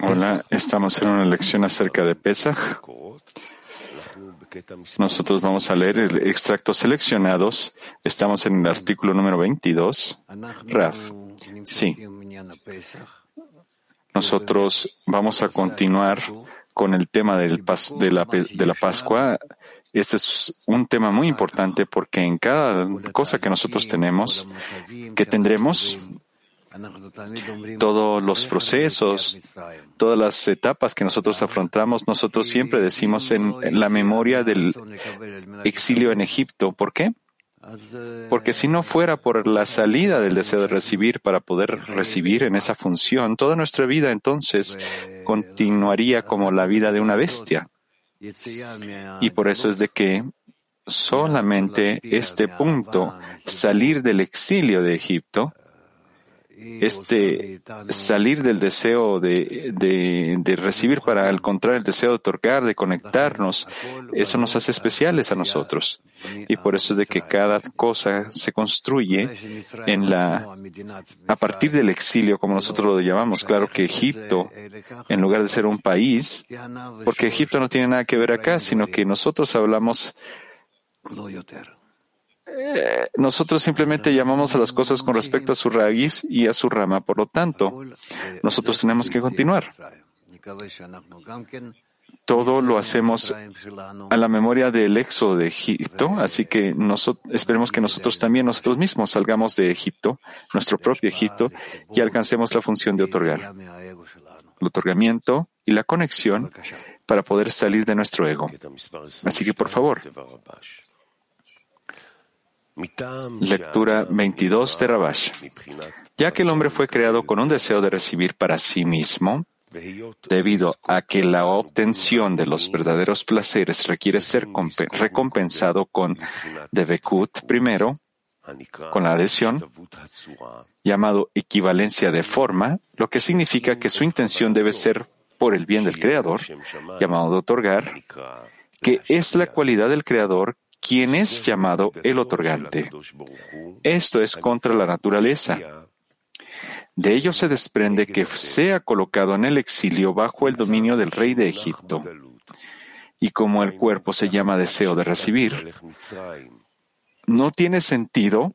Hola, estamos en una lección acerca de Pesach. Nosotros vamos a leer el extractos seleccionados. Estamos en el artículo número 22. Raf. Sí. Nosotros vamos a continuar con el tema de la Pascua. Este es un tema muy importante porque en cada cosa que nosotros tenemos, que tendremos, todos los procesos, todas las etapas que nosotros afrontamos, nosotros siempre decimos en, la memoria del exilio en Egipto. ¿Por qué? Porque si no fuera por la salida del deseo de recibir para poder recibir en esa función, toda nuestra vida entonces continuaría como la vida de una bestia. Y por eso es de que solamente este punto, salir del exilio de Egipto, este salir del deseo de, de, recibir para encontrar el deseo de otorgar, de conectarnos, eso nos hace especiales a nosotros. Y por eso es de que cada cosa se construye en la, a partir del exilio, como nosotros lo llamamos. Claro que Egipto, en lugar de ser un país, porque Egipto no tiene nada que ver acá, sino que nosotros hablamos nosotros simplemente llamamos a las cosas con respecto a su raíz y a su rama. Por lo tanto, nosotros tenemos que continuar. Todo lo hacemos a la memoria del éxodo de Egipto, así que esperemos que nosotros también, nosotros mismos, salgamos de Egipto, nuestro propio Egipto, y alcancemos la función de otorgar. El otorgamiento y la conexión para poder salir de nuestro ego. Así que, por favor, Lectura 22 de Rabash. Ya que el hombre fue creado con un deseo de recibir para sí mismo, debido a que la obtención de los verdaderos placeres requiere ser recompensado con Devekut primero, con la adhesión, llamado equivalencia de forma, lo que significa que su intención debe ser por el bien del Creador, llamado de otorgar, que es la cualidad del Creador quien es llamado el otorgante. Esto es contra la naturaleza. De ello se desprende que sea colocado en el exilio bajo el dominio del rey de Egipto. Y como el cuerpo se llama deseo de recibir, no tiene sentido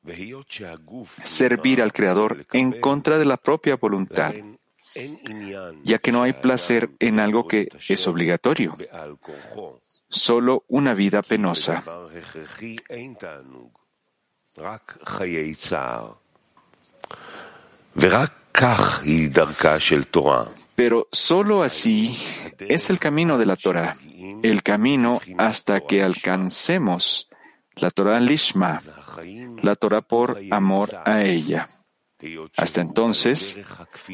servir al Creador en contra de la propia voluntad, ya que no hay placer en algo que es obligatorio solo una vida penosa. Pero solo así es el camino de la Torah, el camino hasta que alcancemos la Torah Lishma, la Torah por amor a ella. Hasta entonces,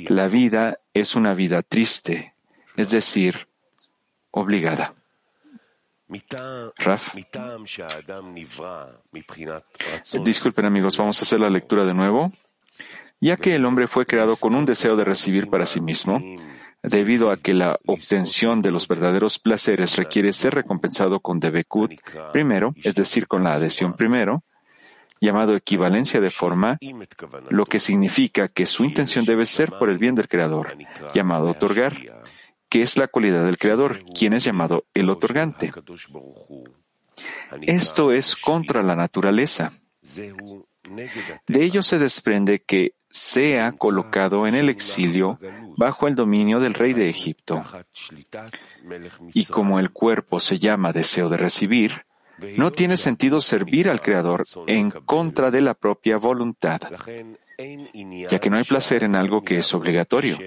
la vida es una vida triste, es decir, obligada. Raf. Disculpen amigos, vamos a hacer la lectura de nuevo. Ya que el hombre fue creado con un deseo de recibir para sí mismo, debido a que la obtención de los verdaderos placeres requiere ser recompensado con Devekut primero, es decir, con la adhesión primero, llamado equivalencia de forma, lo que significa que su intención debe ser por el bien del Creador, llamado otorgar, que es la cualidad del Creador, quien es llamado el otorgante. Esto es contra la naturaleza. De ello se desprende que sea colocado en el exilio bajo el dominio del rey de Egipto. Y como el cuerpo se llama deseo de recibir, no tiene sentido servir al Creador en contra de la propia voluntad, ya que no hay placer en algo que es obligatorio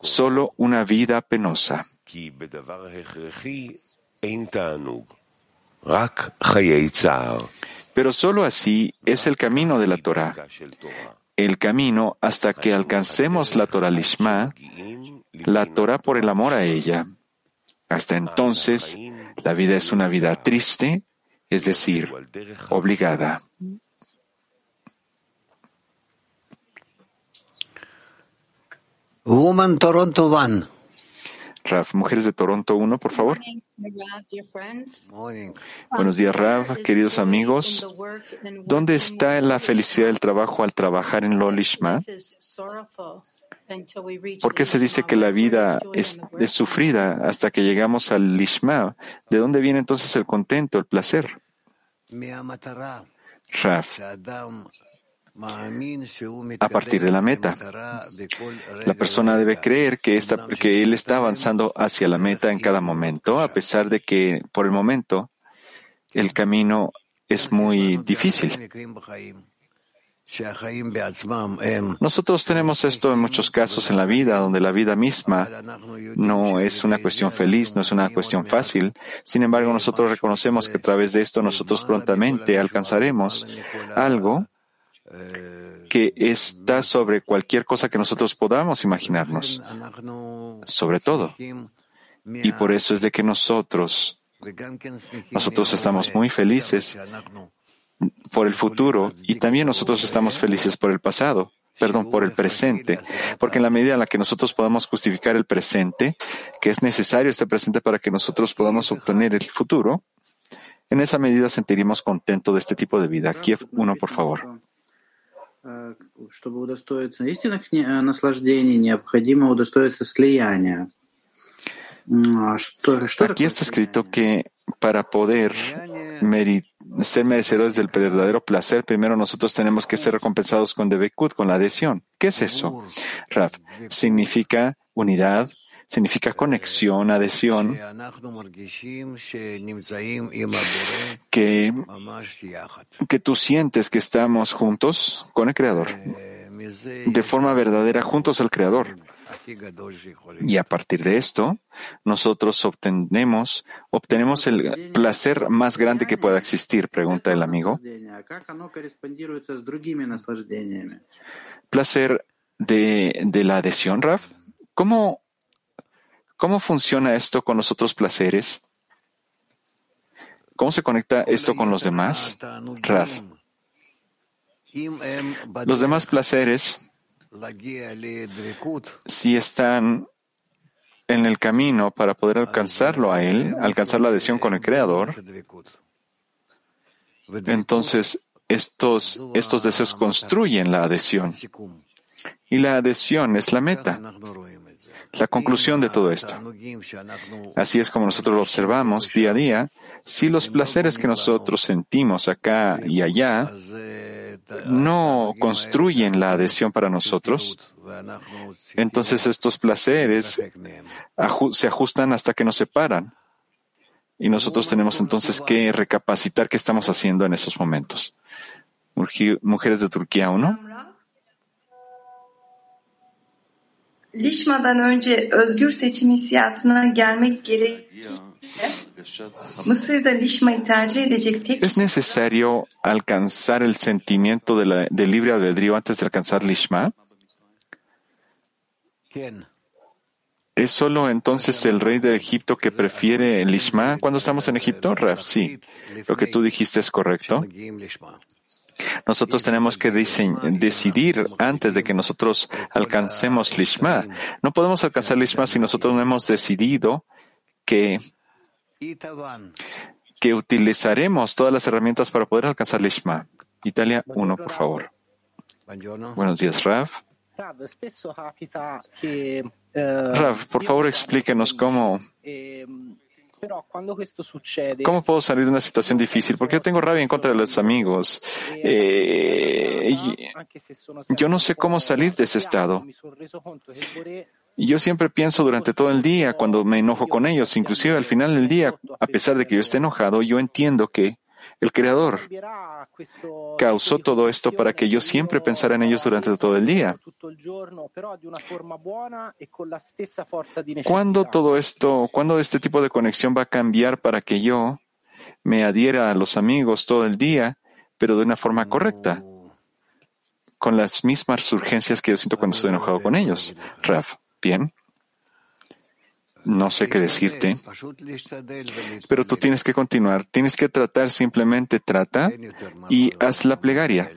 solo una vida penosa. Pero solo así es el camino de la Torah, el camino hasta que alcancemos la Torah Lishma, la Torah por el amor a ella. Hasta entonces, la vida es una vida triste, es decir, obligada. Woman Toronto One. Rav, Mujeres de Toronto 1, por favor. Buenos días, Rav, queridos amigos. ¿Dónde está la felicidad del trabajo al trabajar en Lolishma? ¿Por qué se dice que la vida es, es sufrida hasta que llegamos al Lishma? ¿De dónde viene entonces el contento, el placer? Rav, a partir de la meta. La persona debe creer que, que él está avanzando hacia la meta en cada momento, a pesar de que por el momento el camino es muy difícil. Nosotros tenemos esto en muchos casos en la vida, donde la vida misma no es una cuestión feliz, no es una cuestión fácil. Sin embargo, nosotros reconocemos que a través de esto nosotros prontamente alcanzaremos algo que está sobre cualquier cosa que nosotros podamos imaginarnos, sobre todo. Y por eso es de que nosotros, nosotros estamos muy felices por el futuro y también nosotros estamos felices por el pasado, perdón, por el presente, porque en la medida en la que nosotros podamos justificar el presente, que es necesario este presente para que nosotros podamos obtener el futuro, en esa medida sentiríamos contento de este tipo de vida. Kiev 1, por favor. Чтобы удостоиться истинных наслаждений, необходимо удостоиться слияния. Aquí está escrito que para poder ser merecedores del verdadero placer, primero nosotros tenemos que ser recompensados con Debekut, con la adhesión. ¿Qué es eso? Raf, significa unidad, significa conexión, adhesión, que, que tú sientes que estamos juntos con el Creador, de forma verdadera juntos al Creador. Y a partir de esto, nosotros obtenemos, obtenemos el placer más grande que pueda existir, pregunta el amigo. Placer de, de la adhesión, Raf. ¿Cómo ¿Cómo funciona esto con los otros placeres? ¿Cómo se conecta esto con los demás? Raf. Los demás placeres, si están en el camino para poder alcanzarlo a Él, alcanzar la adhesión con el Creador, entonces estos, estos deseos construyen la adhesión. Y la adhesión es la meta la conclusión de todo esto. Así es como nosotros lo observamos día a día. Si los placeres que nosotros sentimos acá y allá no construyen la adhesión para nosotros, entonces estos placeres se ajustan hasta que nos separan. Y nosotros tenemos entonces que recapacitar qué estamos haciendo en esos momentos. Mujeres de Turquía 1. Lişma'dan önce özgür seçim hissiyatına gelmek Mısır'da Lişma'yı tercih edecek tek ¿Es necesario alcanzar el sentimiento de, la, de libre albedrío antes de alcanzar Lishma? ¿Es solo entonces el rey de Egipto que prefiere Lishma cuando estamos en Egipto? Raf, sí. Lo que tú dijiste es correcto. Nosotros tenemos que decidir antes de que nosotros alcancemos Lishma. No podemos alcanzar Lishma si nosotros no hemos decidido que, que utilizaremos todas las herramientas para poder alcanzar Lishma. Italia 1, por favor. Buenos días, Raf. Rav, por favor explíquenos cómo ¿Cómo puedo salir de una situación difícil? Porque yo tengo rabia en contra de los amigos. Eh, yo no sé cómo salir de ese estado. Yo siempre pienso durante todo el día, cuando me enojo con ellos, inclusive al final del día, a pesar de que yo esté enojado, yo entiendo que el Creador causó todo esto para que yo siempre pensara en ellos durante todo el día. ¿Cuándo todo esto, cuándo este tipo de conexión va a cambiar para que yo me adhiera a los amigos todo el día, pero de una forma correcta? Con las mismas urgencias que yo siento cuando estoy enojado con ellos. Raf, bien. No sé qué decirte, pero tú tienes que continuar, tienes que tratar, simplemente trata y haz la plegaria.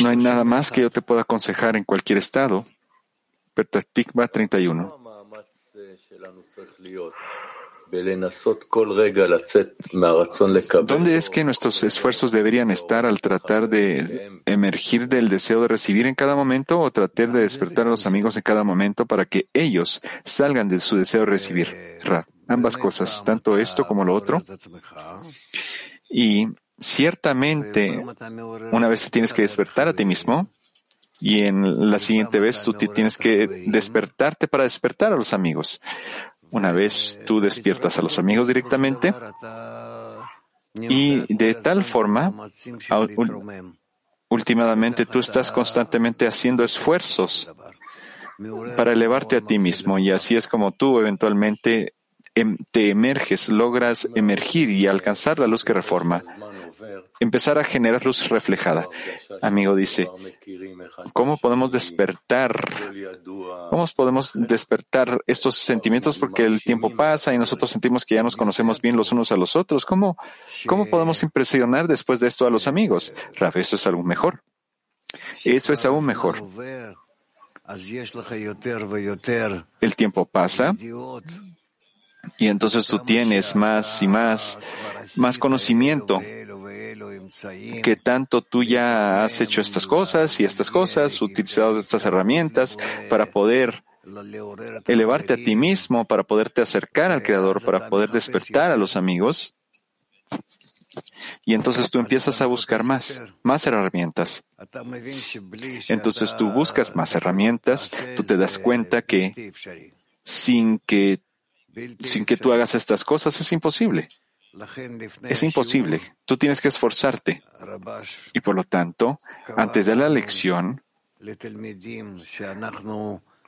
No hay nada más que yo te pueda aconsejar en cualquier estado. Pertatikva 31. ¿Dónde es que nuestros esfuerzos deberían estar al tratar de emergir del deseo de recibir en cada momento o tratar de despertar a los amigos en cada momento para que ellos salgan de su deseo de recibir? ambas cosas, tanto esto como lo otro. Y ciertamente, una vez tienes que despertar a ti mismo, y en la siguiente vez tú tienes que despertarte para despertar a los amigos. Una vez tú despiertas a los amigos directamente y de tal forma, últimamente tú estás constantemente haciendo esfuerzos para elevarte a ti mismo y así es como tú eventualmente te emerges, logras emergir y alcanzar la luz que reforma empezar a generar luz reflejada. Amigo dice, ¿cómo podemos despertar? ¿Cómo podemos despertar estos sentimientos? Porque el tiempo pasa y nosotros sentimos que ya nos conocemos bien los unos a los otros. ¿Cómo, cómo podemos impresionar después de esto a los amigos? Rafa, eso es algo mejor. Eso es aún mejor. El tiempo pasa y entonces tú tienes más y más, más conocimiento que tanto tú ya has hecho estas cosas y estas cosas, utilizado estas herramientas para poder elevarte a ti mismo, para poderte acercar al Creador, para poder despertar a los amigos. Y entonces tú empiezas a buscar más, más herramientas. Entonces tú buscas más herramientas, tú te das cuenta que sin que, sin que tú hagas estas cosas es imposible. Es imposible. Tú tienes que esforzarte. Y por lo tanto, antes de la lección,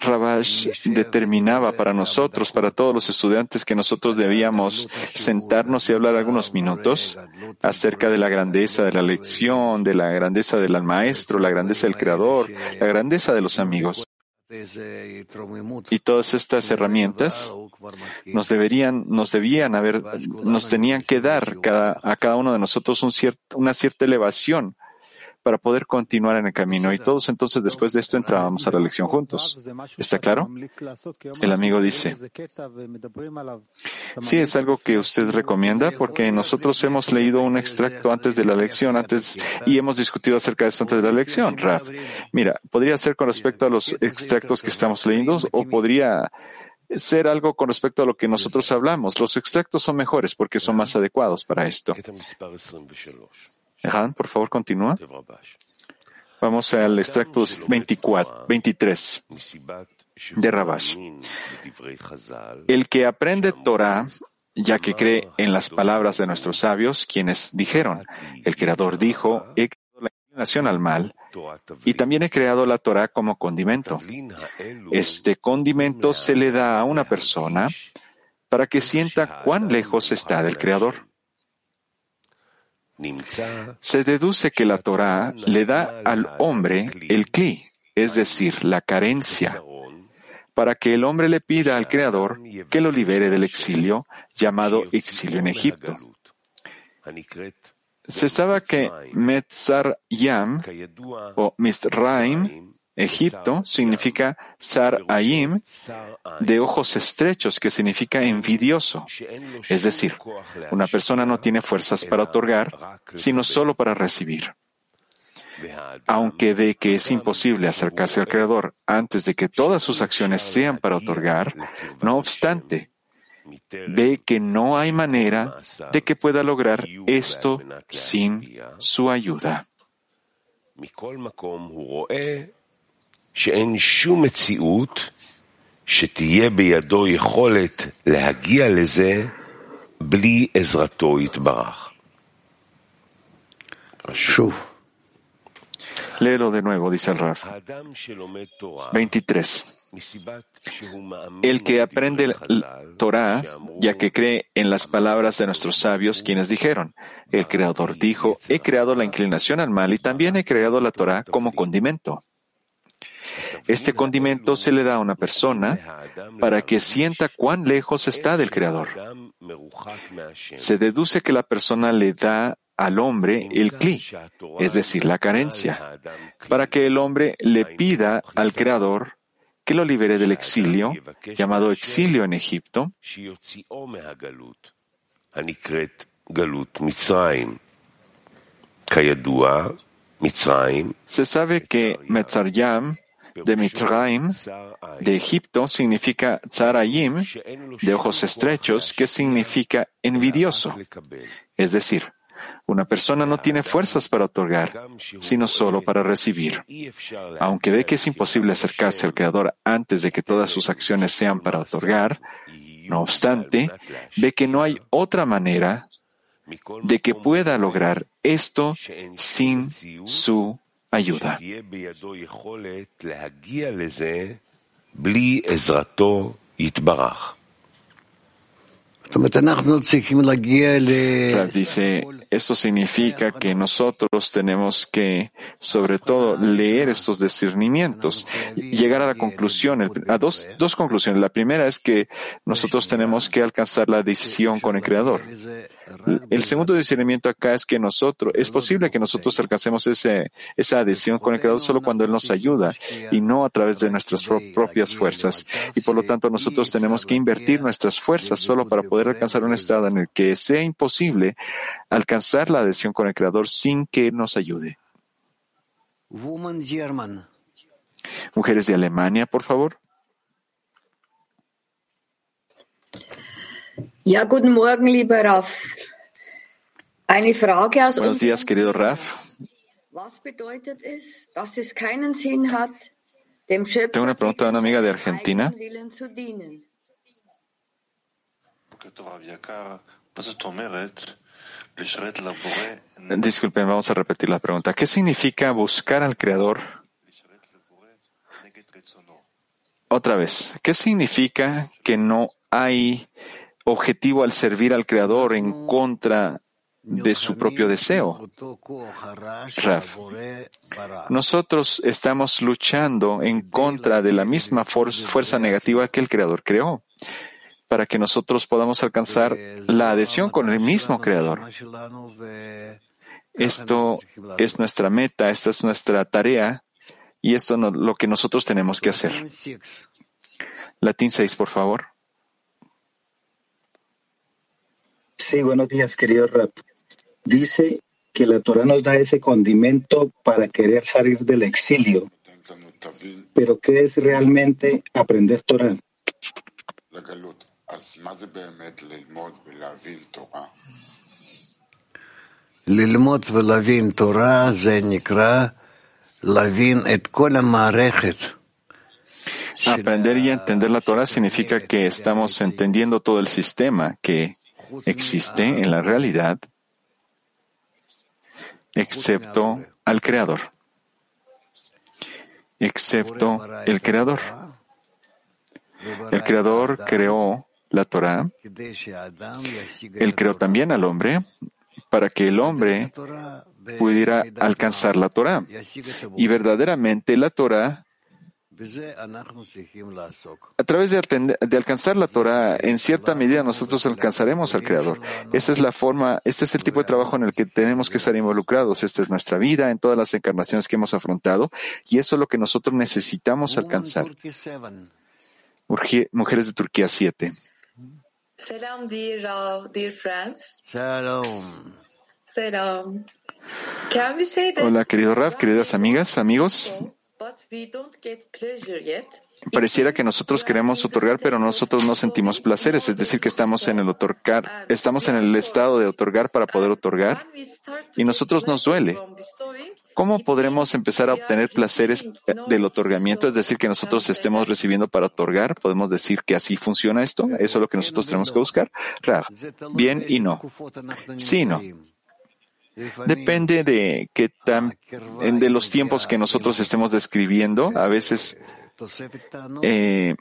Rabash determinaba para nosotros, para todos los estudiantes, que nosotros debíamos sentarnos y hablar algunos minutos acerca de la grandeza de la lección, de la grandeza del maestro, la grandeza del creador, la grandeza de los amigos. Y todas estas herramientas nos deberían, nos debían haber, nos tenían que dar cada, a cada uno de nosotros un una cierta elevación para poder continuar en el camino. Y todos entonces después de esto entrábamos a la lección juntos. ¿Está claro? El amigo dice, sí, es algo que usted recomienda porque nosotros hemos leído un extracto antes de la lección antes y hemos discutido acerca de esto antes de la lección, Raf. Mira, podría ser con respecto a los extractos que estamos leyendo o podría ser algo con respecto a lo que nosotros hablamos. Los extractos son mejores porque son más adecuados para esto por favor, continúa. Vamos al extracto 24, 23 de Rabash. El que aprende Torah, ya que cree en las palabras de nuestros sabios, quienes dijeron, el Creador dijo, he creado la inclinación al mal, y también he creado la Torah como condimento. Este condimento se le da a una persona para que sienta cuán lejos está del Creador. Se deduce que la Torah le da al hombre el cli, es decir, la carencia, para que el hombre le pida al Creador que lo libere del exilio, llamado exilio en Egipto. Se sabe que Metzar Yam o Misraim Egipto significa Sar Ayim, de ojos estrechos, que significa envidioso. Es decir, una persona no tiene fuerzas para otorgar, sino solo para recibir. Aunque ve que es imposible acercarse al Creador antes de que todas sus acciones sean para otorgar, no obstante, ve que no hay manera de que pueda lograr esto sin su ayuda. שאין שום מציאות שתהיה בידו יכולת להגיע לזה בלי עזרתו יתברך. שוב. Léelo de nuevo, dice el Raf. 23. El que aprende el Torah, ya que cree en las palabras de nuestros sabios, quienes dijeron, el Creador dijo, he creado la inclinación al mal y también he creado la Torah como condimento. Este condimento se le da a una persona para que sienta cuán lejos está del Creador. Se deduce que la persona le da al hombre el cli, es decir, la carencia, para que el hombre le pida al Creador que lo libere del exilio, llamado exilio en Egipto, se sabe que Metzaryam de de Egipto, significa Tzarayim, de ojos estrechos, que significa envidioso. Es decir, una persona no tiene fuerzas para otorgar, sino solo para recibir. Aunque ve que es imposible acercarse al Creador antes de que todas sus acciones sean para otorgar, no obstante, ve que no hay otra manera de que pueda lograr esto sin su ayuda. Dice, esto significa que nosotros tenemos que, sobre todo, leer estos discernimientos llegar a la conclusión, a dos, dos conclusiones. La primera es que nosotros tenemos que alcanzar la decisión con el Creador. El segundo discernimiento acá es que nosotros, es posible que nosotros alcancemos ese, esa adhesión con el Creador solo cuando Él nos ayuda y no a través de nuestras propias fuerzas. Y por lo tanto nosotros tenemos que invertir nuestras fuerzas solo para poder alcanzar un estado en el que sea imposible alcanzar la adhesión con el Creador sin que nos ayude. Mujeres de Alemania, por favor. Ja, guten Morgen, lieber Raf. Eine Frage aus Buenos días, querido Raf. Was bedeutet es, dass es keinen Sinn hat, dem Schöpfer Tengo una pregunta de una amiga de Argentina. Willen zu dienen? Disculpen, vamos a repetir la pregunta. ¿Qué significa buscar al Creador? Otra vez, ¿qué significa que no hay objetivo al servir al Creador en contra de su propio deseo? Raf, nosotros estamos luchando en contra de la misma fuerza negativa que el Creador creó para que nosotros podamos alcanzar la adhesión con el mismo Creador. Esto es nuestra meta, esta es nuestra tarea y esto es lo que nosotros tenemos que hacer. Latín 6, por favor. Sí, buenos días, querido Rap. Dice que la Torah nos da ese condimento para querer salir del exilio. Pero ¿qué es realmente aprender Torah? ללמוד ולהבין תורה זה נקרא להבין את כל המערכת. Aprender y entender la Torah significa que estamos entendiendo todo el sistema que existe en la realidad, excepto al Creador. Excepto el Creador. El Creador creó la Torah. Él creó también al hombre para que el hombre pudiera alcanzar la Torah. Y verdaderamente la Torah a través de, de, alcanzar la Torah, en cierta medida nosotros alcanzaremos al Creador. Esta es la forma, este es el tipo de trabajo en el que tenemos que estar involucrados. Esta es nuestra vida en todas las encarnaciones que hemos afrontado y eso es lo que nosotros necesitamos alcanzar. Mujeres de Turquía 7. Salam, dear, dear friends. Salam. Salam. Can we say that Hola, querido Raf, queridas amigas, amigos. Pareciera que nosotros queremos otorgar, pero nosotros no sentimos placeres, es decir, que estamos en el otorgar, estamos en el estado de otorgar para poder otorgar y nosotros nos duele. ¿Cómo podremos empezar a obtener placeres del otorgamiento? Es decir, que nosotros estemos recibiendo para otorgar. ¿Podemos decir que así funciona esto? ¿Eso es lo que nosotros tenemos que buscar? Raf, bien y no. Sí y no. Depende de qué tan, de los tiempos que nosotros estemos describiendo. A veces eh,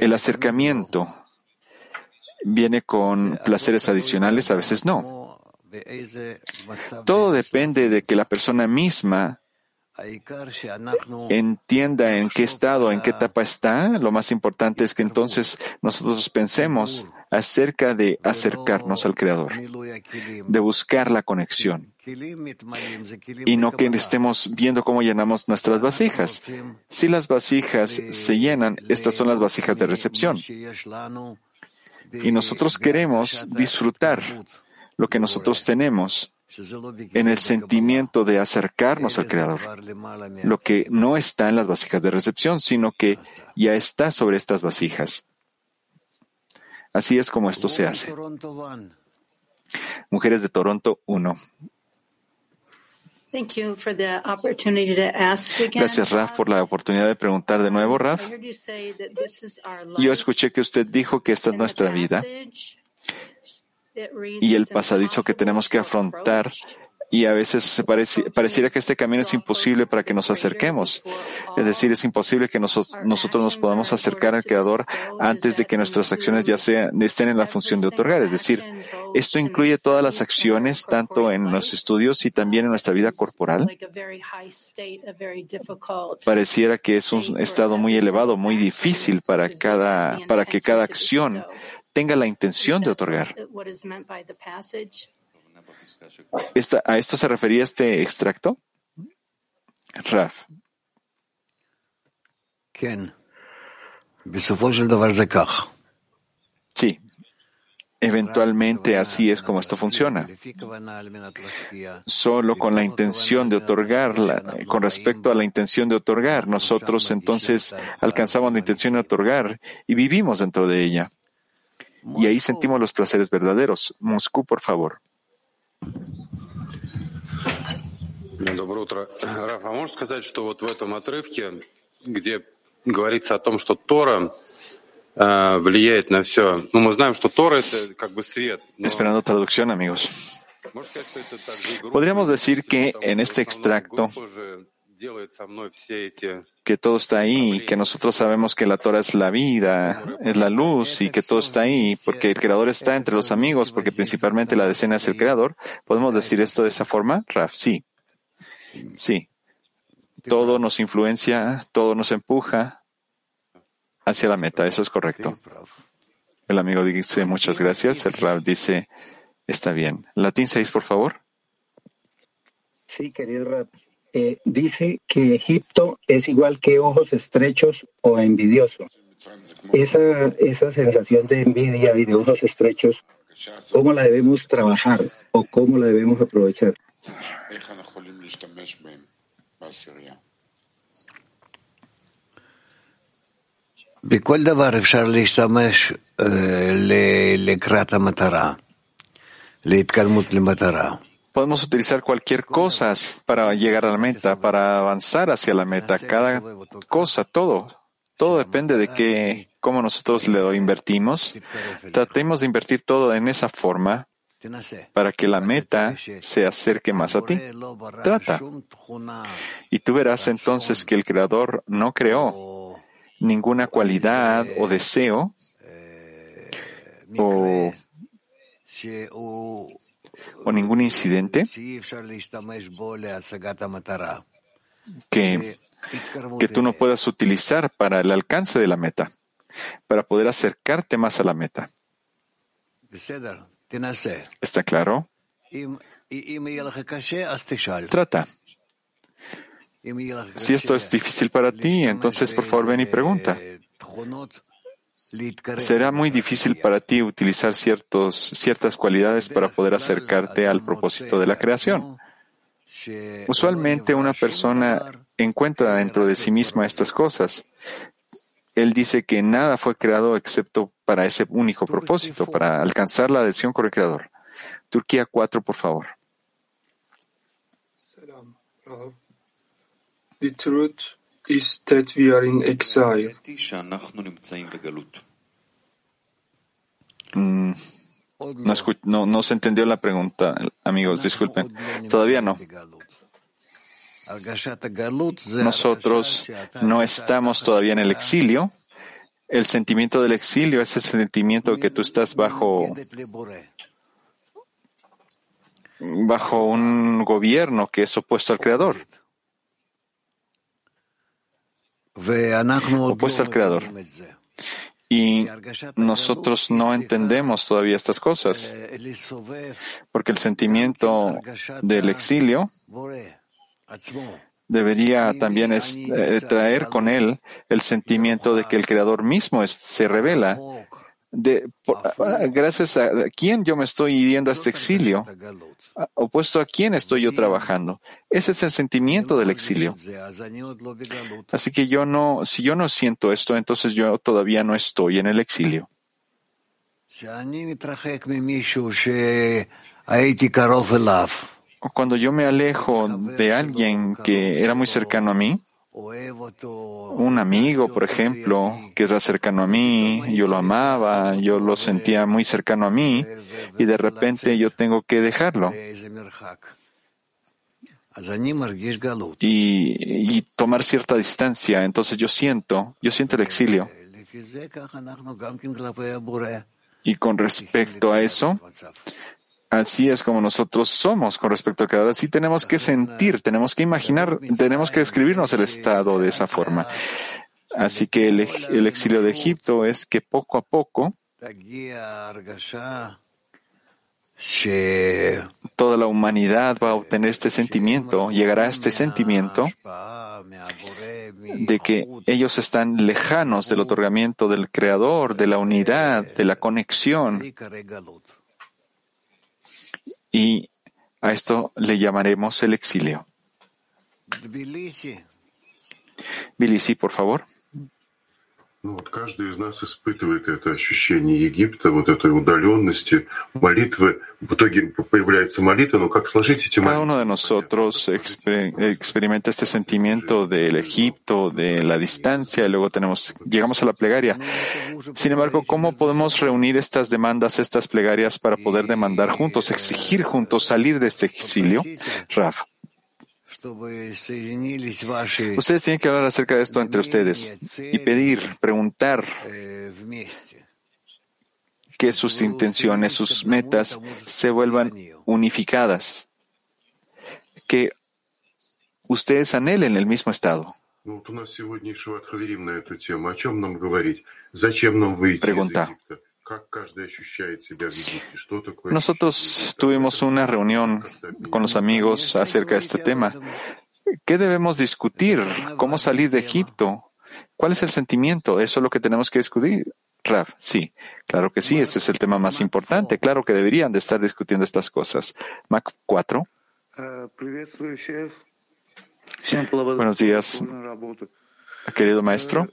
el acercamiento viene con placeres adicionales, a veces no. Todo depende de que la persona misma entienda en qué estado, en qué etapa está. Lo más importante es que entonces nosotros pensemos acerca de acercarnos al Creador, de buscar la conexión y no que estemos viendo cómo llenamos nuestras vasijas. Si las vasijas se llenan, estas son las vasijas de recepción. Y nosotros queremos disfrutar lo que nosotros tenemos en el sentimiento de acercarnos al Creador, lo que no está en las vasijas de recepción, sino que ya está sobre estas vasijas. Así es como esto se hace. Mujeres de Toronto 1. Gracias, Raf, por la oportunidad de preguntar de nuevo, Raf. Yo escuché que usted dijo que esta es nuestra vida y el pasadizo que tenemos que afrontar y a veces se pareciera que este camino es imposible para que nos acerquemos. Es decir, es imposible que nosotros nos podamos acercar al Creador antes de que nuestras acciones ya sean, estén en la función de otorgar. Es decir, esto incluye todas las acciones, tanto en los estudios y también en nuestra vida corporal. Pareciera que es un estado muy elevado, muy difícil para cada, para que cada acción tenga la intención de otorgar. ¿A esto se refería este extracto? Raf. Sí. Eventualmente así es como esto funciona. Solo con la intención de otorgarla, con respecto a la intención de otorgar, nosotros entonces alcanzamos la intención de otorgar y vivimos dentro de ella Y ahí sentimos los placeres verdaderos. Moscú, por favor. Доброе утро. Раф, а можешь сказать, что вот в этом отрывке, где говорится о том, что Тора э, влияет на все, ну мы знаем, что Тора это как бы свет. Но... Esperando traducción, amigos. Podríamos decir que en este extracto que todo está ahí, que nosotros sabemos que la Torah es la vida, es la luz y que todo está ahí, porque el Creador está entre los amigos, porque principalmente la decena es el Creador. ¿Podemos decir esto de esa forma, Raf? Sí. Sí. Todo nos influencia, todo nos empuja hacia la meta. Eso es correcto. El amigo dice muchas gracias. El Raf dice está bien. Latín 6, por favor. Sí, querido Raf Eh, dice que Egipto es igual que ojos estrechos o envidioso. Esa, esa sensación de envidia y de ojos estrechos, ¿cómo la debemos trabajar o cómo la debemos aprovechar? בכל דבר אפשר להשתמש לקראת המטרה, להתקדמות למטרה. Podemos utilizar cualquier cosa para llegar a la meta, para avanzar hacia la meta. Cada cosa, todo, todo depende de que, cómo nosotros lo invertimos. Tratemos de invertir todo en esa forma para que la meta se acerque más a ti. Trata. Y tú verás entonces que el Creador no creó ninguna cualidad o deseo o o ningún incidente que, que tú no puedas utilizar para el alcance de la meta, para poder acercarte más a la meta. ¿Está claro? Trata. Si esto es difícil para ti, entonces por favor ven y pregunta. Será muy difícil para ti utilizar ciertos, ciertas cualidades para poder acercarte al propósito de la creación. Usualmente una persona encuentra dentro de sí misma estas cosas. Él dice que nada fue creado excepto para ese único propósito, para alcanzar la adhesión con el Creador. Turquía 4, por favor. The truth is that we are in exile. Mm, no, no, se entendió la pregunta, amigos, disculpen. Todavía no. Nosotros no estamos todavía en el exilio. El sentimiento del exilio es el sentimiento que tú estás bajo bajo un gobierno que es opuesto al Creador. Opuesto al Creador. Y nosotros no entendemos todavía estas cosas, porque el sentimiento del exilio debería también es, eh, traer con él el sentimiento de que el Creador mismo es- se revela. De, por- ah, gracias a quién yo me estoy yendo a este exilio, Ah, opuesto a quién estoy yo trabajando. Ese es el sentimiento del exilio. Así que yo no, si yo no siento esto, entonces yo todavía no estoy en el exilio. Cuando yo me alejo de alguien que era muy cercano a mí, un amigo, por ejemplo, que era cercano a mí, yo lo amaba, yo lo sentía muy cercano a mí, y de repente yo tengo que dejarlo y, y tomar cierta distancia. Entonces yo siento, yo siento el exilio. Y con respecto a eso, así es como nosotros somos con respecto al Creador. Así tenemos que sentir, tenemos que imaginar, tenemos que describirnos el estado de esa forma. Así que el, el exilio de Egipto es que poco a poco toda la humanidad va a obtener este sentimiento, llegará a este sentimiento de que ellos están lejanos del otorgamiento del Creador, de la unidad, de la conexión. Y a esto le llamaremos el exilio. Billy, sí, por favor. Ну вот каждый из нас испытывает это ощущение Египта, вот этой удаленности, молитвы. В итоге появляется молитва, но как сложить эти Cada молитвы? uno de nosotros exper- experimenta este sentimiento del Egipto, de la distancia, y luego tenemos, llegamos a la plegaria. Sin embargo, ¿cómo podemos reunir estas demandas, estas plegarias para poder demandar juntos, exigir juntos salir de este exilio? Raf, Ustedes tienen que hablar acerca de esto entre ustedes y pedir, preguntar que sus intenciones, sus metas se vuelvan unificadas, que ustedes anhelen el mismo estado. Pregunta, nosotros tuvimos una reunión con los amigos acerca de este tema. ¿Qué debemos discutir? ¿Cómo salir de Egipto? ¿Cuál es el sentimiento? Eso es lo que tenemos que discutir. Raf, sí, claro que sí, este es el tema más importante. Claro que deberían de estar discutiendo estas cosas. Mac 4. Buenos días, querido maestro.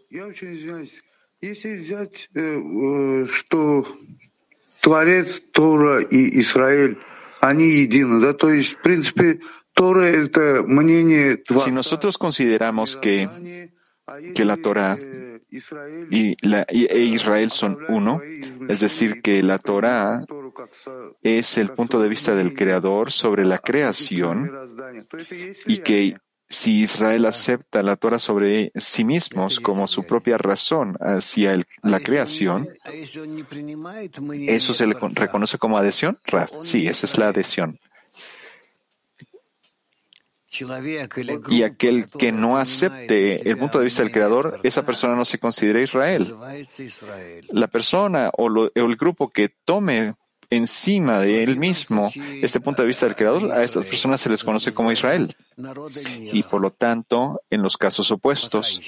Si nosotros consideramos que, que la Torah y, la, y, e Israel son uno, es decir, que la Torah es el punto de vista del Creador sobre la creación y que si Israel acepta la Torah sobre sí mismos como su propia razón hacia el- la creación, ¿eso se le con- reconoce como adhesión? Sí, esa es la adhesión. Y aquel que no acepte el punto de vista del Creador, esa persona no se considera Israel. La persona o, lo- o el grupo que tome encima de él mismo este punto de vista del Creador, a estas personas se les conoce como Israel. Y por lo tanto, en los casos opuestos,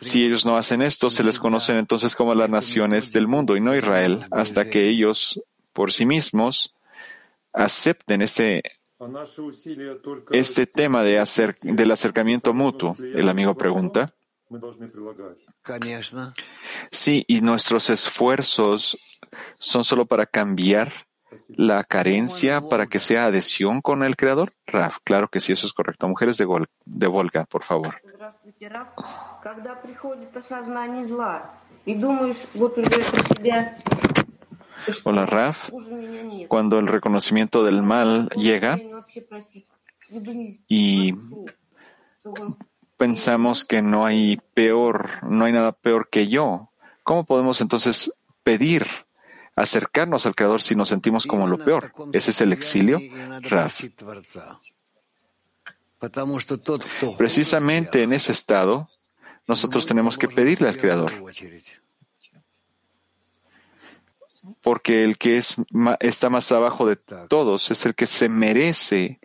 si ellos no hacen esto, se les conocen entonces como las naciones del mundo y no Israel, hasta que ellos por sí mismos acepten este, este tema de acer- del acercamiento mutuo. El amigo pregunta. Sí, y nuestros esfuerzos son solo para cambiar la carencia para que sea adhesión con el creador? Raf, claro que sí, eso es correcto. Mujeres de, de Volga, por favor. Hola, Raf. Cuando el reconocimiento del mal llega y pensamos que no hay peor, no hay nada peor que yo, ¿cómo podemos entonces pedir acercarnos al Creador si nos sentimos como lo peor? ¿Ese es el exilio? Raf. Precisamente en ese estado, nosotros tenemos que pedirle al Creador. porque el que es, está más abajo de todos es el que se merece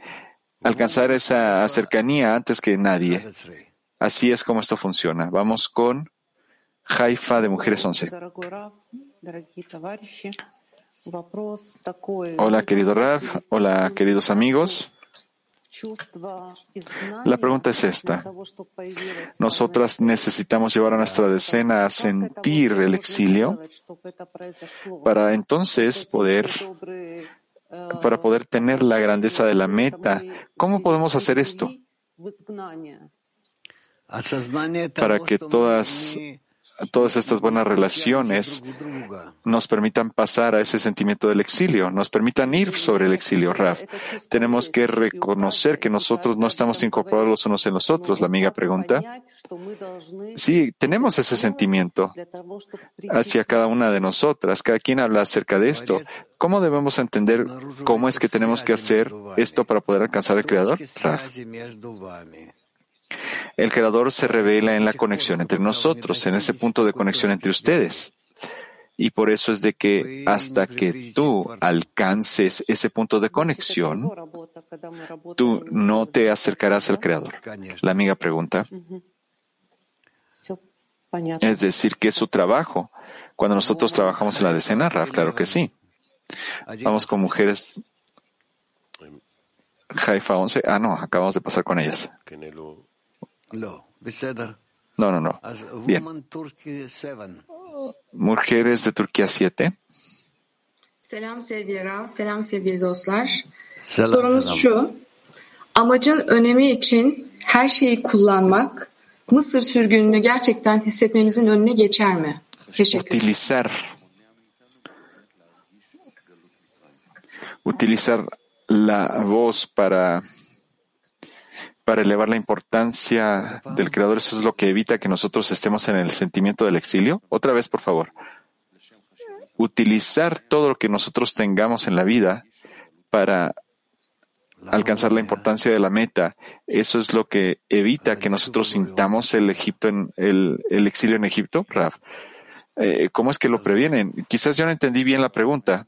alcanzar esa cercanía antes que nadie. Así es como esto funciona. Vamos con Haifa de Mujeres 11. Hola, querido Raf. Hola, queridos amigos. La pregunta es esta. Nosotras necesitamos llevar a nuestra decena a sentir el exilio para entonces poder para poder tener la grandeza de la meta. ¿Cómo podemos hacer esto? Para que todas todas estas buenas relaciones nos permitan pasar a ese sentimiento del exilio, nos permitan ir sobre el exilio, Raf. Tenemos que reconocer que nosotros no estamos incorporados los unos en los otros, la amiga pregunta. Sí, tenemos ese sentimiento hacia cada una de nosotras. Cada quien habla acerca de esto. ¿Cómo debemos entender cómo es que tenemos que hacer esto para poder alcanzar al Creador? Raf. El Creador se revela en la conexión entre nosotros, en ese punto de conexión entre ustedes. Y por eso es de que hasta que tú alcances ese punto de conexión, tú no te acercarás al Creador. La amiga pregunta. Es decir, que es su trabajo. Cuando nosotros trabajamos en la decena, Raf, claro que sí. Vamos con mujeres. Haifa 11. Ah, no, acabamos de pasar con ellas. No, no, no. Bien. Mujeres de Turquía 7. Selam sevgili Rav, selam sevgili dostlar. Sorumuz şu, amacın önemi için her şeyi kullanmak Mısır sürgününü gerçekten hissetmemizin önüne geçer mi? Teşekkür Utilizar, utilizar la voz para para elevar la importancia del Creador, eso es lo que evita que nosotros estemos en el sentimiento del exilio. Otra vez, por favor. Utilizar todo lo que nosotros tengamos en la vida para alcanzar la importancia de la meta. Eso es lo que evita que nosotros sintamos el Egipto en el, exilio en Egipto, Raf. Eh, ¿Cómo es que lo previenen? Quizás yo no entendí bien la pregunta.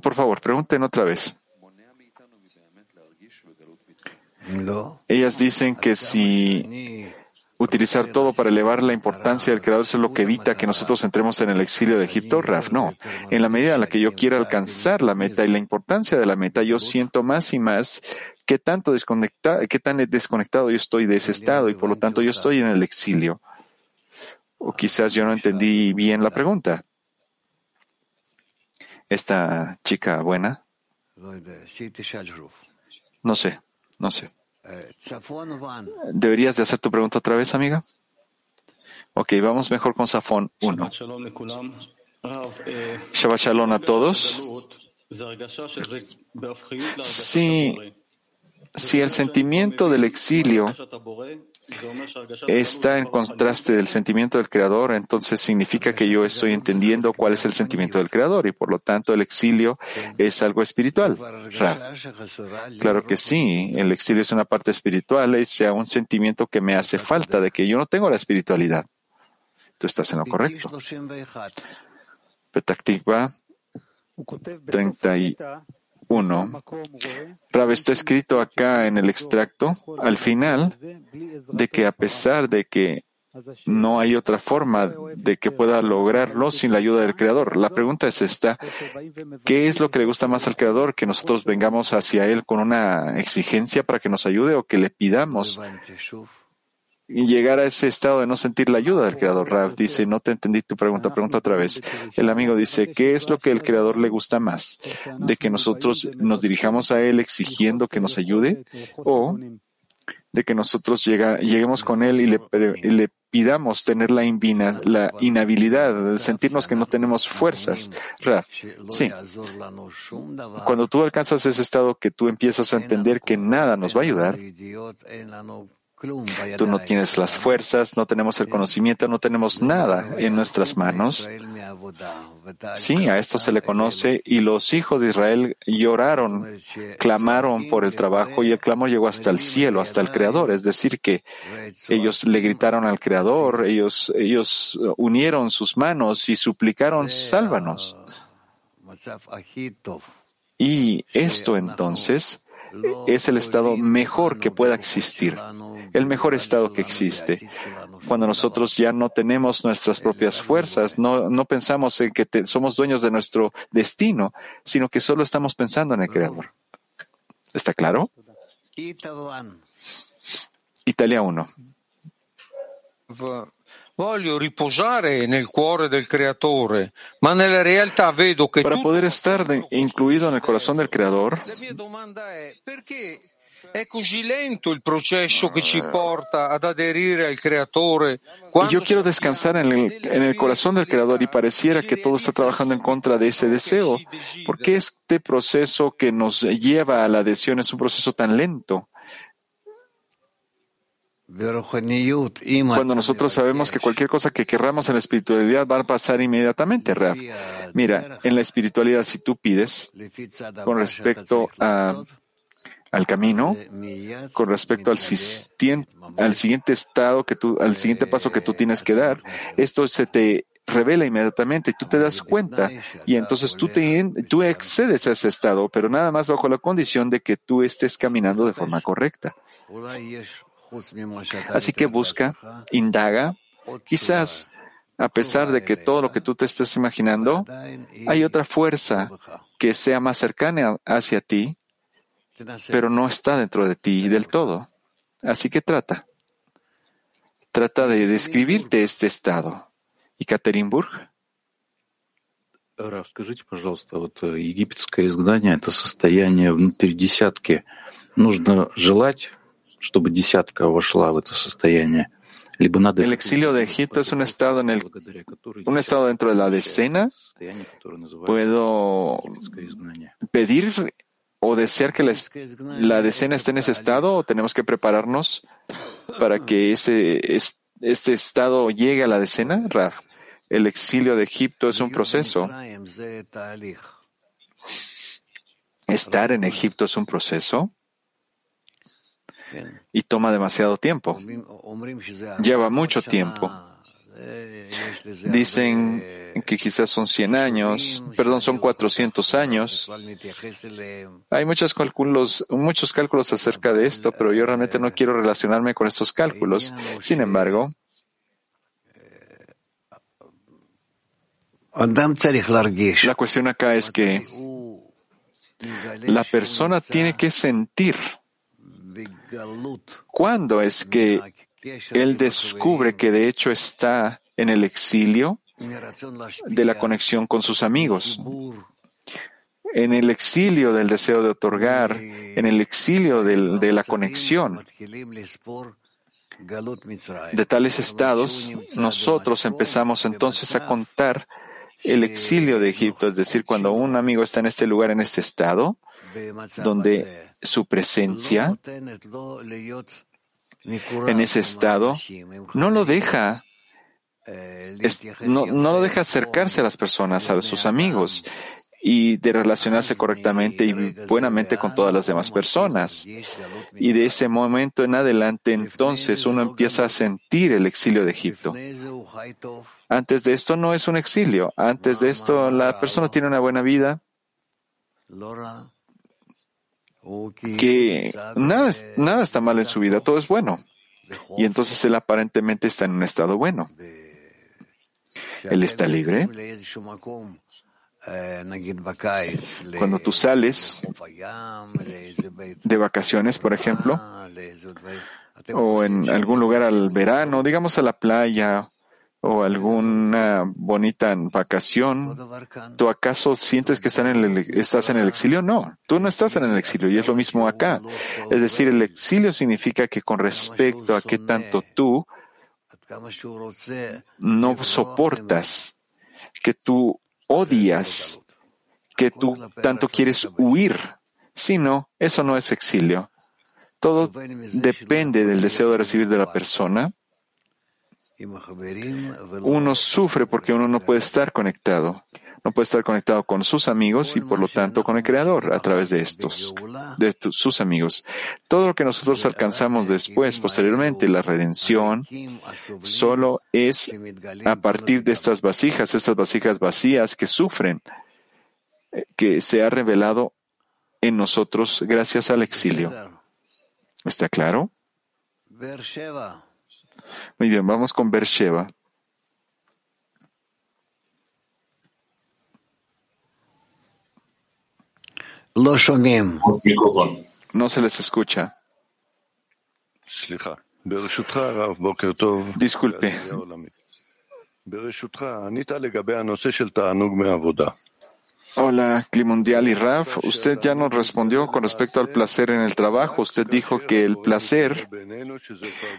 Por favor, pregunten otra vez. Ellas dicen que si utilizar todo para elevar la importancia del Creador es lo que evita que nosotros entremos en el exilio de Egipto, Raf, no. En la medida en la que yo quiera alcanzar la meta y la importancia de la meta, yo siento más y más qué tanto desconectado, qué tan desconectado yo estoy de ese estado y por lo tanto yo estoy en el exilio. O quizás yo no entendí bien la pregunta. Esta chica buena. No sé, no sé. ¿Deberías de hacer tu pregunta otra vez, amiga? Ok, vamos mejor con Safón 1. Shabbat Shalom a todos. Sí, si el sentimiento del exilio está en contraste del sentimiento del Creador, entonces significa que yo estoy entendiendo cuál es el sentimiento del Creador y por lo tanto el exilio es algo espiritual. Claro que sí, el exilio es una parte espiritual, es un sentimiento que me hace falta de que yo no tengo la espiritualidad. Tú estás en lo correcto. Petaktikva 31. Uno, Rab está escrito acá en el extracto, al final, de que a pesar de que no hay otra forma de que pueda lograrlo sin la ayuda del Creador. La pregunta es esta, ¿qué es lo que le gusta más al Creador? ¿Que nosotros vengamos hacia Él con una exigencia para que nos ayude o que le pidamos llegar a ese estado de no sentir la ayuda del Creador. Rav dice, no te entendí tu pregunta, pregunta otra vez. El amigo dice, ¿qué es lo que el Creador le gusta más? ¿De que nosotros nos dirijamos a Él exigiendo que nos ayude? ¿O de que nosotros llega, lleguemos con Él y le, le pidamos tener la, la inhabilidad, de sentirnos que no tenemos fuerzas? Rav, sí. Cuando tú alcanzas ese estado que tú empiezas a entender que nada nos va a ayudar, Tú no tienes las fuerzas, no tenemos el conocimiento, no tenemos nada en nuestras manos. Sí, a esto se le conoce y los hijos de Israel lloraron, clamaron por el trabajo y el clamor llegó hasta el cielo, hasta el Creador. Es decir, que ellos le gritaron al Creador, ellos, ellos unieron sus manos y suplicaron, sálvanos. Y esto entonces es el estado mejor que pueda existir, el mejor estado que existe. Cuando nosotros ya no tenemos nuestras propias fuerzas, no, no pensamos en que somos dueños de nuestro destino, sino que solo estamos pensando en el Creador. ¿Está claro? Italia 1. Voglio riposare nel cuore del creatore, ma nella realtà vedo che Para poder estar de, incluido en el corazón del creador, la mia domanda è perché è così lento il processo che ci porta ad aderire al creatore? Y yo quiero descansar en el, en el corazón del creador y pareciera que todo está trabajando en contra de ese deseo. ¿Por qué este proceso que nos lleva a la adhesión es un proceso tan lento? Cuando nosotros sabemos que cualquier cosa que querramos en la espiritualidad va a pasar inmediatamente, Raf. Mira, en la espiritualidad, si tú pides con respecto al camino, con respecto al, siguiente estado que tú, al siguiente paso que tú tienes que dar, esto se te revela inmediatamente tú te das cuenta y entonces tú te tú excedes a ese estado, pero nada más bajo la condición de que tú estés caminando de forma correcta. Así que busca, indaga, quizás a pesar de que todo lo que tú te estés imaginando, hay otra fuerza que sea más cercana hacia ti, pero no está dentro de ti del todo. Así que trata. Trata de describirte este estado. ¿Y Katerinburg? Скажите, пожалуйста, вот египетское изгнание — это состояние внутри десятки. Нужно желать чтобы десятка вошла в это состояние. Либо надо... El exilio de Egipto es un estado en el, un estado dentro de la decena. Puedo pedir o desear que la, la decena esté en ese estado o tenemos que prepararnos para que ese, este estado llegue a la decena, Raf. El exilio de Egipto es un proceso. Estar en Egipto es un proceso y toma demasiado tiempo. Lleva mucho tiempo. Dicen que quizás son 100 años, perdón, son 400 años. Hay muchos cálculos, muchos cálculos acerca de esto, pero yo realmente no quiero relacionarme con estos cálculos. Sin embargo, la cuestión acá es que la persona tiene que sentir ¿Cuándo es que él descubre que de hecho está en el exilio de la conexión con sus amigos? En el exilio del deseo de otorgar, en el exilio de la conexión. De tales estados, nosotros empezamos entonces a contar el exilio de Egipto, es decir, cuando un amigo está en este lugar, en este estado, donde su presencia en ese estado no lo deja no, lo deja acercarse a las personas, a sus amigos y de relacionarse correctamente y buenamente con todas las demás personas. Y de ese momento en adelante, entonces uno empieza a sentir el exilio de Egipto. Antes de esto no es un exilio. Antes de esto la persona tiene una buena vida, que nada, nada está mal en su vida, todo es bueno. Y entonces él aparentemente está en un estado bueno. Él está libre. Cuando tú sales de vacaciones, por ejemplo, o en algún lugar al verano, digamos a la playa o alguna bonita vacación, ¿tú acaso sientes que estás en, el, exilio? No, tú no estás en el exilio y es lo mismo acá. Es decir, el exilio significa que con respecto a qué tanto tú no soportas, que tú odias, que tú tanto quieres huir, sino eso no es exilio. Todo depende del deseo de recibir de la persona Uno sufre porque uno no puede estar conectado. No puede estar conectado con sus amigos y por lo tanto con el Creador a través de estos, de sus amigos. Todo lo que nosotros alcanzamos después, posteriormente, la redención, solo es a partir de estas vasijas, estas vasijas vacías que sufren, eh, que se ha revelado en nosotros gracias al exilio. ¿Está claro? Muy bien, vamos con Bersheva. No se les escucha. Disculpe. Hola, Climundial y Raf. Usted ya nos respondió con respecto al placer en el trabajo. Usted dijo que el placer,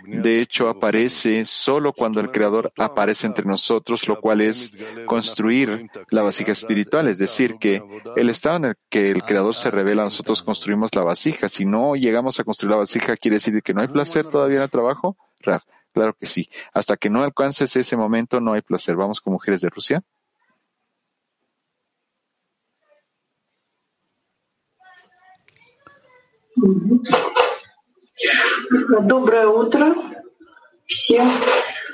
de hecho, aparece solo cuando el Creador aparece entre nosotros, lo cual es construir la vasija espiritual. Es decir, que el estado en el que el Creador se revela, nosotros construimos la vasija. Si no llegamos a construir la vasija, ¿quiere decir que no hay placer todavía en el trabajo? Raf, claro que sí. Hasta que no alcances ese momento, no hay placer. Vamos con mujeres de Rusia. Доброе утро всем.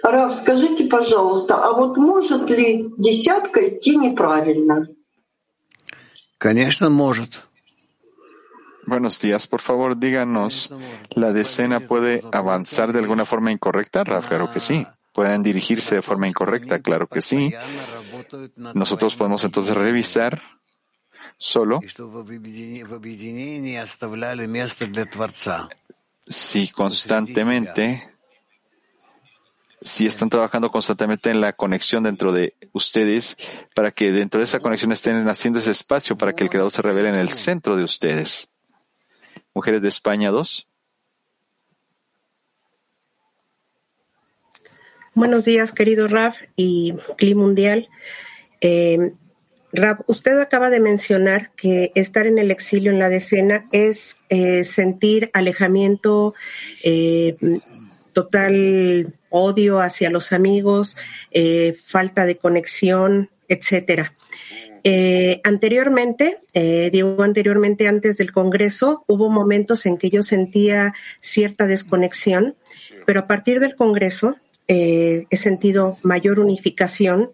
Раф, скажите, пожалуйста, а вот может ли десятка идти неправильно? Конечно, может. Buenos días, por favor, díganos, ¿la decena puede avanzar de alguna forma incorrecta? Raf, claro que sí. ¿Pueden dirigirse de forma incorrecta? Claro que sí. Nosotros podemos entonces revisar solo si constantemente, si están trabajando constantemente en la conexión dentro de ustedes, para que dentro de esa conexión estén haciendo ese espacio para que el Creador se revele en el centro de ustedes. Mujeres de España 2. Buenos días, querido Raf y Cli Mundial. Eh, Rab, usted acaba de mencionar que estar en el exilio en la decena es eh, sentir alejamiento, eh, total odio hacia los amigos, eh, falta de conexión, etcétera. anteriormente, digo anteriormente antes del Congreso, hubo momentos en que yo sentía cierta desconexión, pero a partir del Congreso he sentido mayor unificación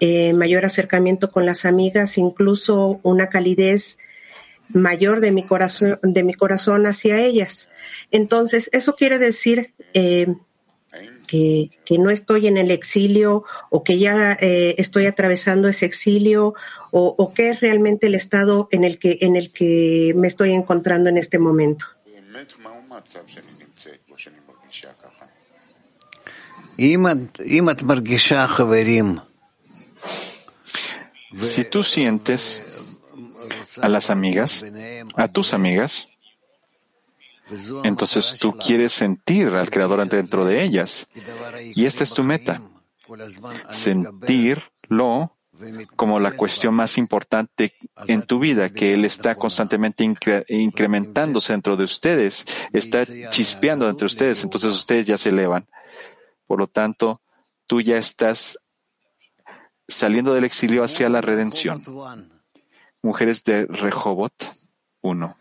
eh, mayor acercamiento con las amigas, incluso una calidez mayor de mi corazón, de mi corazón hacia ellas. Entonces, eso quiere decir eh, que, no estoy en el exilio o que ya eh, estoy atravesando ese exilio o, o qué es realmente el estado en el que en el que me estoy encontrando en este momento. Si tú sientes a las amigas, a tus amigas, entonces tú quieres sentir al Creador dentro de ellas. Y esta es tu meta. Sentirlo como la cuestión más importante en tu vida, que Él está constantemente incrementándose dentro de ustedes, está chispeando entre ustedes, entonces ustedes ya se elevan. Por lo tanto, tú ya estás saliendo del exilio hacia la redención. Mujeres de Rehobot 1.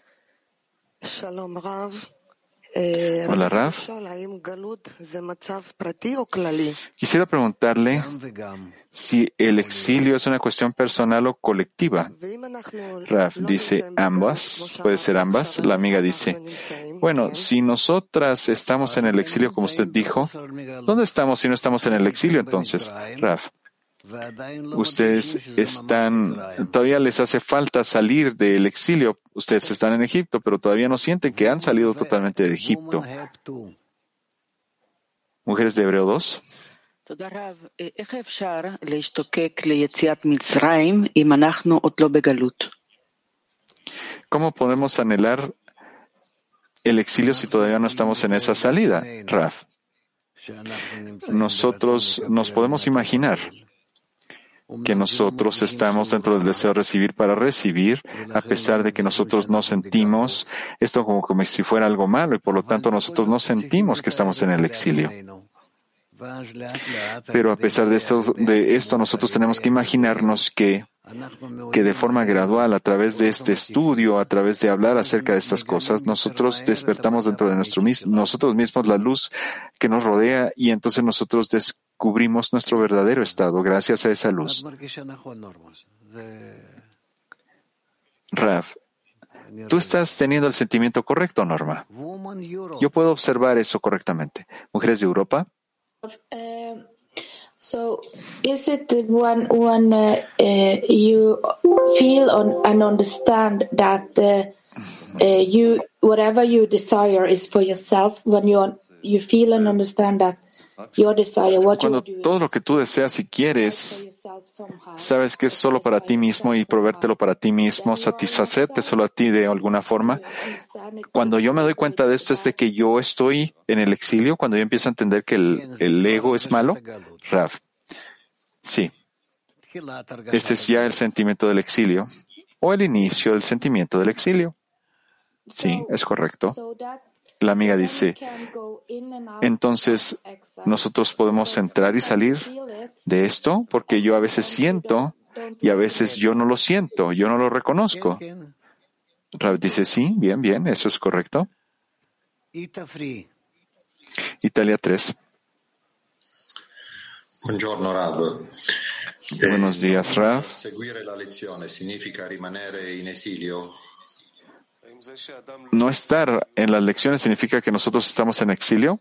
Hola, Rav. Quisiera preguntarle si el exilio es una cuestión personal o colectiva. Rav dice ambas, puede ser ambas. La amiga dice, bueno, si nosotras estamos en el exilio, como usted dijo, ¿dónde estamos si no estamos en el exilio entonces? Rav. Ustedes están, todavía les hace falta salir del exilio. Ustedes están en Egipto, pero todavía no sienten que han salido totalmente de Egipto. Mujeres de Hebreo 2. ¿Cómo podemos anhelar el exilio si todavía no estamos en esa salida, Raf? Nosotros nos podemos imaginar que nosotros estamos dentro del deseo de recibir para recibir, a pesar de que nosotros no sentimos esto como, como si fuera algo malo y por lo tanto nosotros no sentimos que estamos en el exilio. Pero a pesar de esto, de esto, nosotros tenemos que imaginarnos que, que de forma gradual, a través de este estudio, a través de hablar acerca de estas cosas, nosotros despertamos dentro de nuestro, nosotros mismos la luz que nos rodea y entonces nosotros descubrimos nuestro verdadero estado gracias a esa luz. Raf, tú estás teniendo el sentimiento correcto, Norma. Yo puedo observar eso correctamente. Mujeres de Europa. So, is it when when uh, uh, you feel on, and understand that uh, you whatever you desire is for yourself? When you you feel and understand that your desire, what Cuando todo lo que tú deseas y quieres, sabes que es solo para ti mismo y proveértelo para ti mismo, satisfacerte solo a ti de alguna forma. Cuando yo me doy cuenta de esto es de que yo estoy en el exilio, cuando yo empiezo a entender que el, ego es malo. Raf. Sí. Este es ya el sentimiento del exilio o el inicio del sentimiento del exilio. Sí, es correcto. La amiga dice, entonces nosotros podemos entrar y salir de esto porque yo a veces siento y a veces yo no lo siento, yo no lo reconozco. Rab dice, sí, bien, bien, eso es correcto. Italia 3. Buenos días, Rav. Seguire la lezione significa rimanere in esilio ¿No estar en las lecciones significa que nosotros estamos en exilio?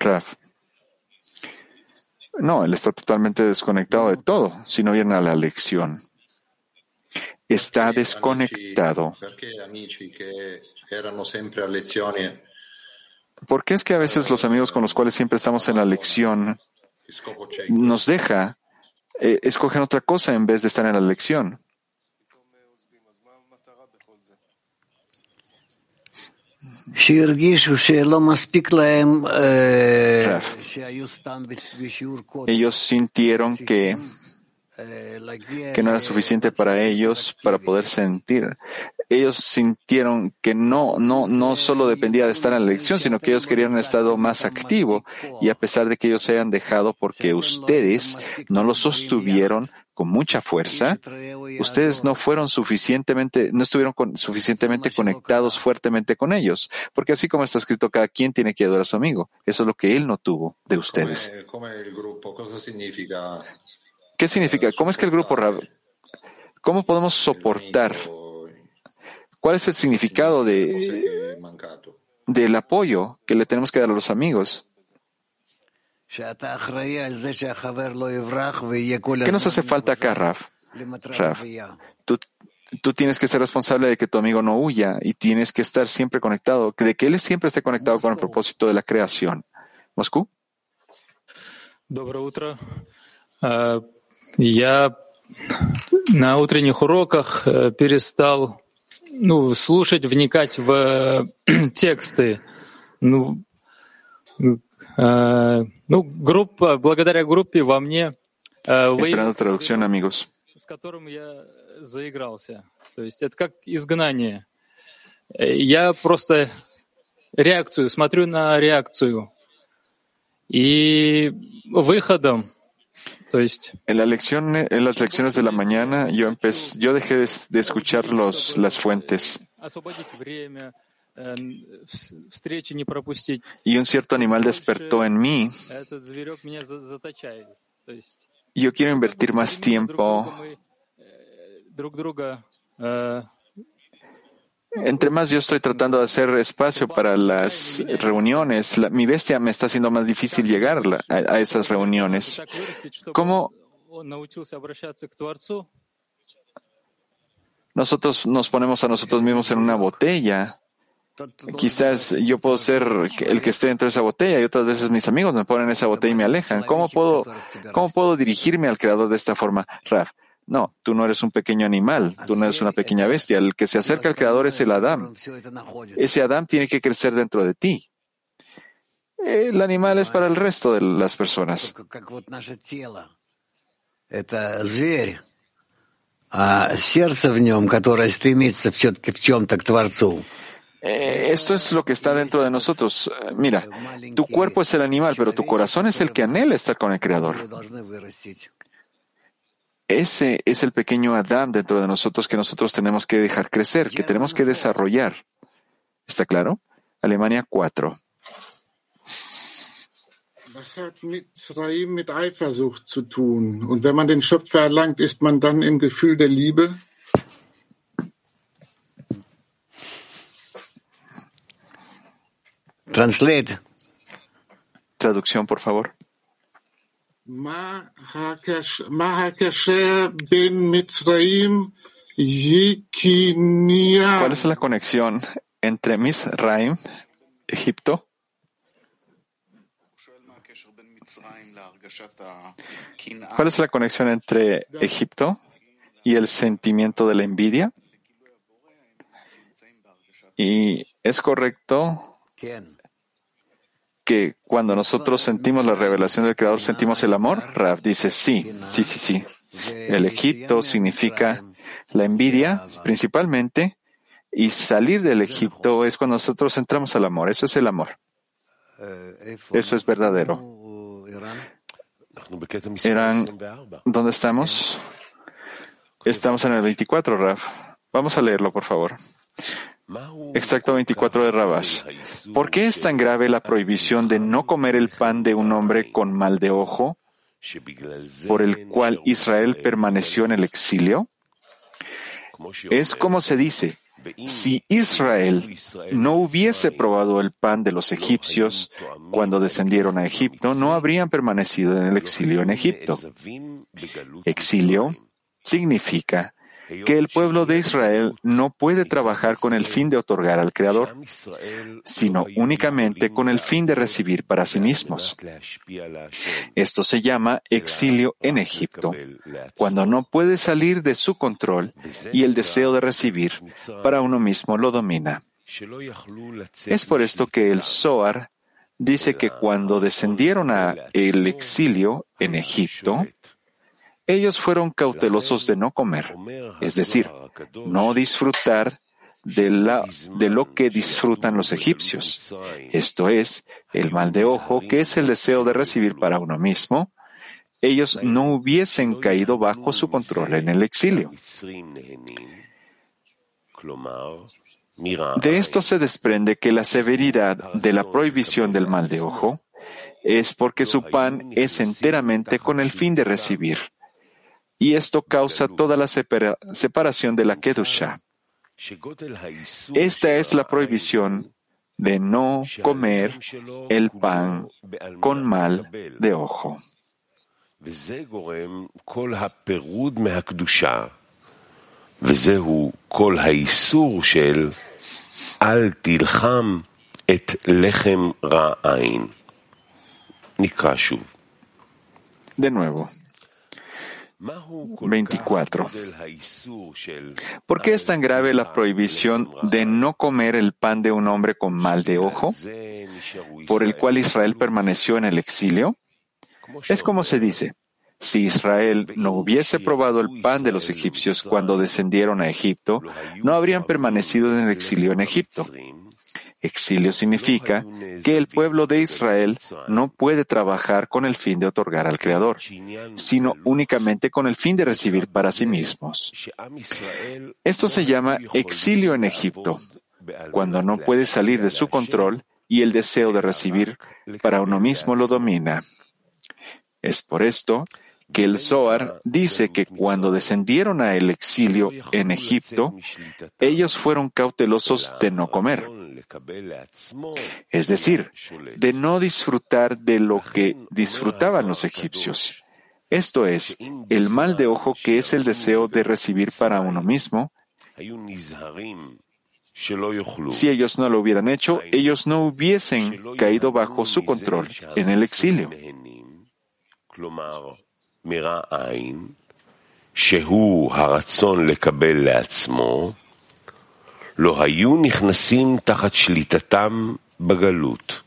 Raf. No, él está totalmente desconectado de todo si no viene a la lección. Está desconectado. ¿Por qué es que a veces los amigos con los cuales siempre estamos en la lección nos deja eh, escogen otra cosa en vez de estar en la lección. Ellos sintieron que, que no era suficiente para ellos para poder sentir. Ellos sintieron que no, no, no solo dependía de estar en la elección, sino que ellos querían un estado más activo. Y a pesar de que ellos se hayan dejado porque ustedes no lo sostuvieron con mucha fuerza, ustedes no fueron suficientemente, no estuvieron suficientemente conectados fuertemente con ellos. Porque así como está escrito, cada quien tiene que adorar a su amigo. Eso es lo que él no tuvo de ustedes. ¿Qué significa? ¿Cómo es que el grupo ¿Cómo podemos soportar? ¿Cuál es el significado de, del apoyo que le tenemos que dar a los amigos? ¿Qué nos hace falta acá, Raf? Raf, tú, tú, tienes que ser responsable de que tu amigo no huya y tienes que estar siempre conectado, de que él siempre esté conectado con el propósito de la creación. ¿Moscú? Доброе утро. Я на утренних уроках перестал ну, слушать, вникать в тексты. Ну, э, ну, группа, благодаря группе во мне э, вы, с которым я заигрался. То есть это как изгнание. Я просто реакцию, смотрю на реакцию. И выходом En, la lección, en las lecciones de la mañana yo, empecé, yo dejé de, escuchar los, las fuentes. Y un cierto animal despertó en mí. Yo quiero invertir más tiempo entre más yo estoy tratando de hacer espacio para las reuniones, mi bestia me está haciendo más difícil llegar a, esas reuniones. ¿Cómo nosotros nos ponemos a nosotros mismos en una botella? Quizás yo puedo ser el que esté dentro de esa botella y otras veces mis amigos me ponen esa botella y me alejan. ¿Cómo puedo, cómo puedo dirigirme al creador de esta forma? Raf, no, tú no eres un pequeño animal, tú no eres una pequeña bestia. El que se acerca al Creador es el Adán. Ese Adán tiene que crecer dentro de ti. El animal es para el resto de las personas. Eh, esto es lo que está dentro de nosotros. Eh, Mira, tu cuerpo es el animal, pero tu corazón es el que anhela estar con el Creador. Ese es el pequeño Adán dentro de nosotros que nosotros tenemos que dejar crecer, que tenemos que desarrollar. ¿Está claro? Alemania 4. Was hat Mitzrayim mit Eifersucht zu tun? Und wenn man den Schöpfer erlangt, ist man dann im Gefühl der Liebe? Translate. Traducción, por favor. ¿Cuál es la conexión entre Misraim, Egipto? ¿Cuál es la conexión entre Egipto y el sentimiento de la envidia? ¿Y es correcto? Que cuando nosotros sentimos la revelación del Creador, sentimos el amor. Rav dice sí, sí, sí, sí. El Egipto significa la envidia principalmente y salir del Egipto es cuando nosotros entramos al amor. Eso es el amor. Eso es verdadero. Eran, ¿dónde estamos? Estamos en el 24, Rav. Vamos a leerlo, por favor. Extracto 24 de Rabash. ¿Por qué es tan grave la prohibición de no comer el pan de un hombre con mal de ojo, por el cual Israel permaneció en el exilio? Es como se dice, si Israel no hubiese probado el pan de los egipcios cuando descendieron a Egipto, no habrían permanecido en el exilio en Egipto. Exilio significa que el pueblo de Israel no puede trabajar con el fin de otorgar al Creador, sino únicamente con el fin de recibir para sí mismos. Esto se llama exilio en Egipto, cuando no puede salir de su control y el deseo de recibir para uno mismo lo domina. Es por esto que el Zohar dice que cuando descendieron a el exilio en Egipto, ellos fueron cautelosos de no comer, es decir, no disfrutar de, la, de lo que disfrutan los egipcios. Esto es, el mal de ojo, que es el deseo de recibir para uno mismo. Ellos no hubiesen caído bajo su control en el exilio. De esto se desprende que la severidad de la prohibición del mal de ojo es porque su pan es enteramente con el fin de recibir y esto causa toda la separa- separación de la Kedusha. Esta es la prohibición de no comer el pan con mal de ojo. וזה גורם כל הפירוד מהקדושה, וזהו כל האיסור של אל תלחם את לחם רע עין. נקרא שוב. De nuevo. 24. ¿Por qué es tan grave la prohibición de no comer el pan de un hombre con mal de ojo, por el cual Israel permaneció en el exilio? Es como se dice, si Israel no hubiese probado el pan de los egipcios cuando descendieron a Egipto, no habrían permanecido en el exilio en Egipto. Exilio significa que el pueblo de Israel no puede trabajar con el fin de otorgar al Creador, sino únicamente con el fin de recibir para sí mismos. Esto se llama exilio en Egipto, cuando no puede salir de su control y el deseo de recibir para uno mismo lo domina. Es por esto que el Zohar dice que cuando descendieron a el exilio en Egipto, ellos fueron cautelosos de no comer. Es decir, de no disfrutar de lo que disfrutaban los egipcios. Esto es, el mal de ojo que es el deseo de recibir para uno mismo. Si ellos no lo hubieran hecho, ellos no hubiesen caído bajo su control en el exilio. לא היו נכנסים תחת שליטתם בגלות.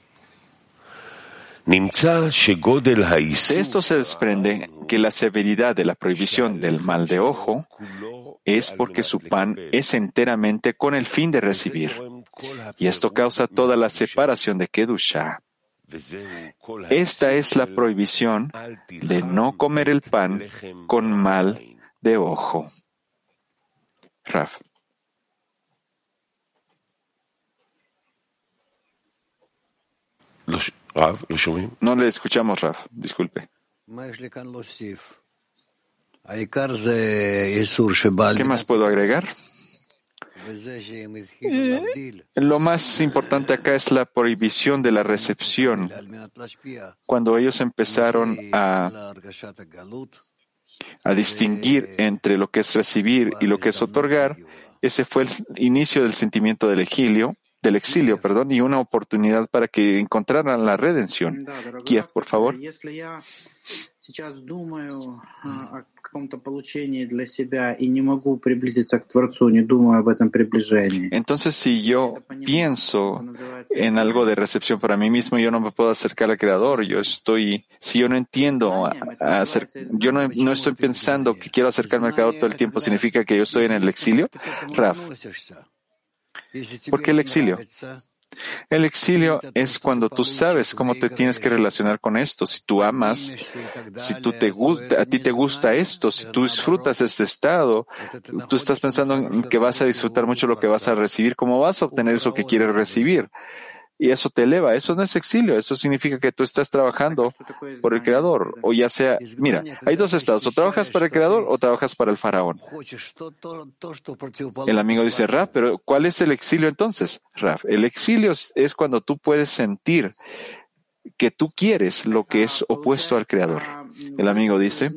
נמצא שגודל De האיסור esto se desprende que la severidad de la prohibición del mal de ojo es porque su pan es enteramente con el fin de recibir. Y esto causa toda la separación de Kedusha. Esta es la prohibición de no comer el pan con mal de ojo. Raf. No le escuchamos, Raf. Disculpe. ¿Qué más puedo agregar? Lo más importante acá es la prohibición de la recepción. Cuando ellos empezaron a, a distinguir entre lo que es recibir y lo que es otorgar, ese fue el inicio del sentimiento del exilio, del exilio, perdón, y una oportunidad para que encontraran la redención. Kiev, por favor. Entonces, si yo pienso en algo de recepción para mí mismo, yo no me puedo acercar al Creador. Yo estoy, si yo no entiendo, hacer, yo no, no estoy pensando que quiero acercarme al Creador todo el tiempo, ¿significa que yo estoy en el exilio? Raf. ¿Por qué el exilio? El exilio es cuando tú sabes cómo te tienes que relacionar con esto. Si tú amas, si tú te gusta, a ti te gusta esto, si tú disfrutas este estado, tú estás pensando en que vas a disfrutar mucho lo que vas a recibir, cómo vas a obtener eso que quieres recibir y eso te eleva. Eso no es exilio, eso significa que tú estás trabajando por el Creador. O ya sea, mira, hay dos estados, o trabajas para el Creador o trabajas para el faraón. El amigo dice, Raf, pero ¿cuál es el exilio entonces? Raf, el exilio es cuando tú puedes sentir que tú quieres lo que es opuesto al Creador. El amigo dice,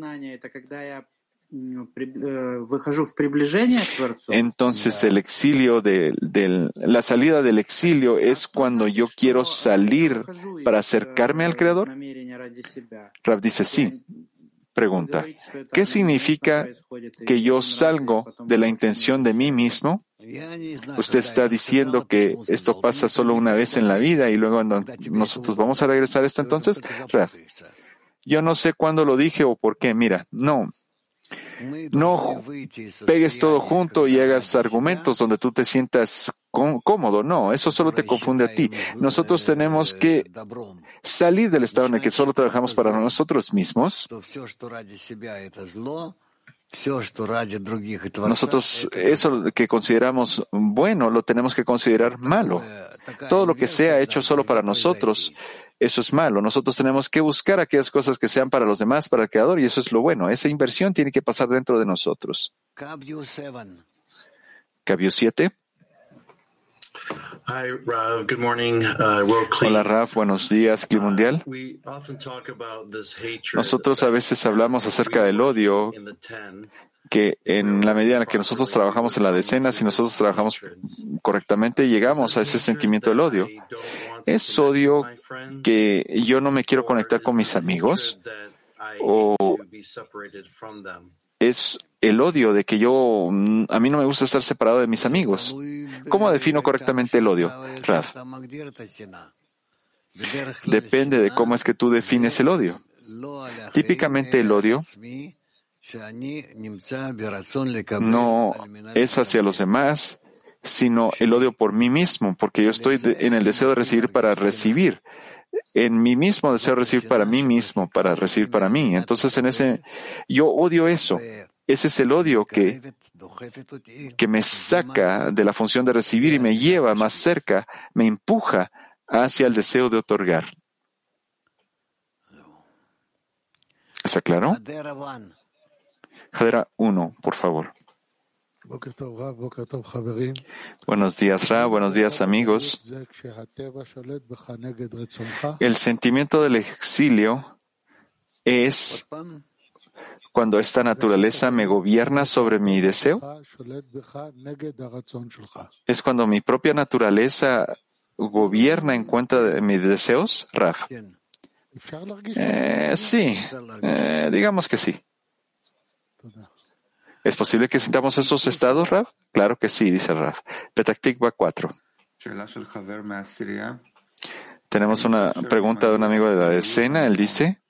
entonces el exilio de, la salida del exilio es cuando yo quiero salir para acercarme al Creador. Rav dice sí. Pregunta, ¿qué significa que yo salgo de la intención de mí mismo? Usted está diciendo que esto pasa solo una vez en la vida y luego nosotros vamos a regresar a esto entonces. Rav, yo no sé cuándo lo dije o por qué. Mira, no, no pegues todo junto y hagas argumentos donde tú te sientas cómodo. No, eso solo te confunde a ti. Nosotros tenemos que salir del estado en el que solo trabajamos para nosotros mismos. Nosotros eso que consideramos bueno lo tenemos que considerar malo. Todo lo que sea hecho solo para nosotros eso es malo. Nosotros tenemos que buscar aquellas cosas que sean para los demás, para el Creador, y eso es lo bueno. Esa inversión tiene que pasar dentro de nosotros. Cabio 7. Uh, Hola Raf, buenos días, Club Mundial. Nosotros a veces hablamos acerca del odio que en la medida en la que nosotros trabajamos en la decena, si nosotros trabajamos correctamente, llegamos a ese sentimiento del odio. ¿Es odio que yo no me quiero conectar con mis amigos? ¿O es el odio de que yo, a mí no me gusta estar separado de mis amigos? ¿Cómo defino correctamente el odio, Raf? Depende de cómo es que tú defines el odio. Típicamente el odio no es hacia los demás, sino el odio por mí mismo, porque yo estoy en el deseo de recibir para recibir, en mi mismo deseo de recibir para mí mismo, para recibir para mí. Entonces, en ese, yo odio eso. Ese es el odio que, que me saca de la función de recibir y me lleva más cerca, me empuja hacia el deseo de otorgar. ¿Está claro? Jadera 1, por favor. Buenos días, Ra. Buenos días, amigos. El sentimiento del exilio es cuando esta naturaleza me gobierna sobre mi deseo. Es cuando mi propia naturaleza gobierna en cuenta de mis deseos, Raf. Eh, sí, eh, digamos que sí. ¿Es posible que sintamos esos estados, Raf? Claro que sí, dice Raf. Petaktikva 4. Tenemos una pregunta de un amigo de la escena. Él dice,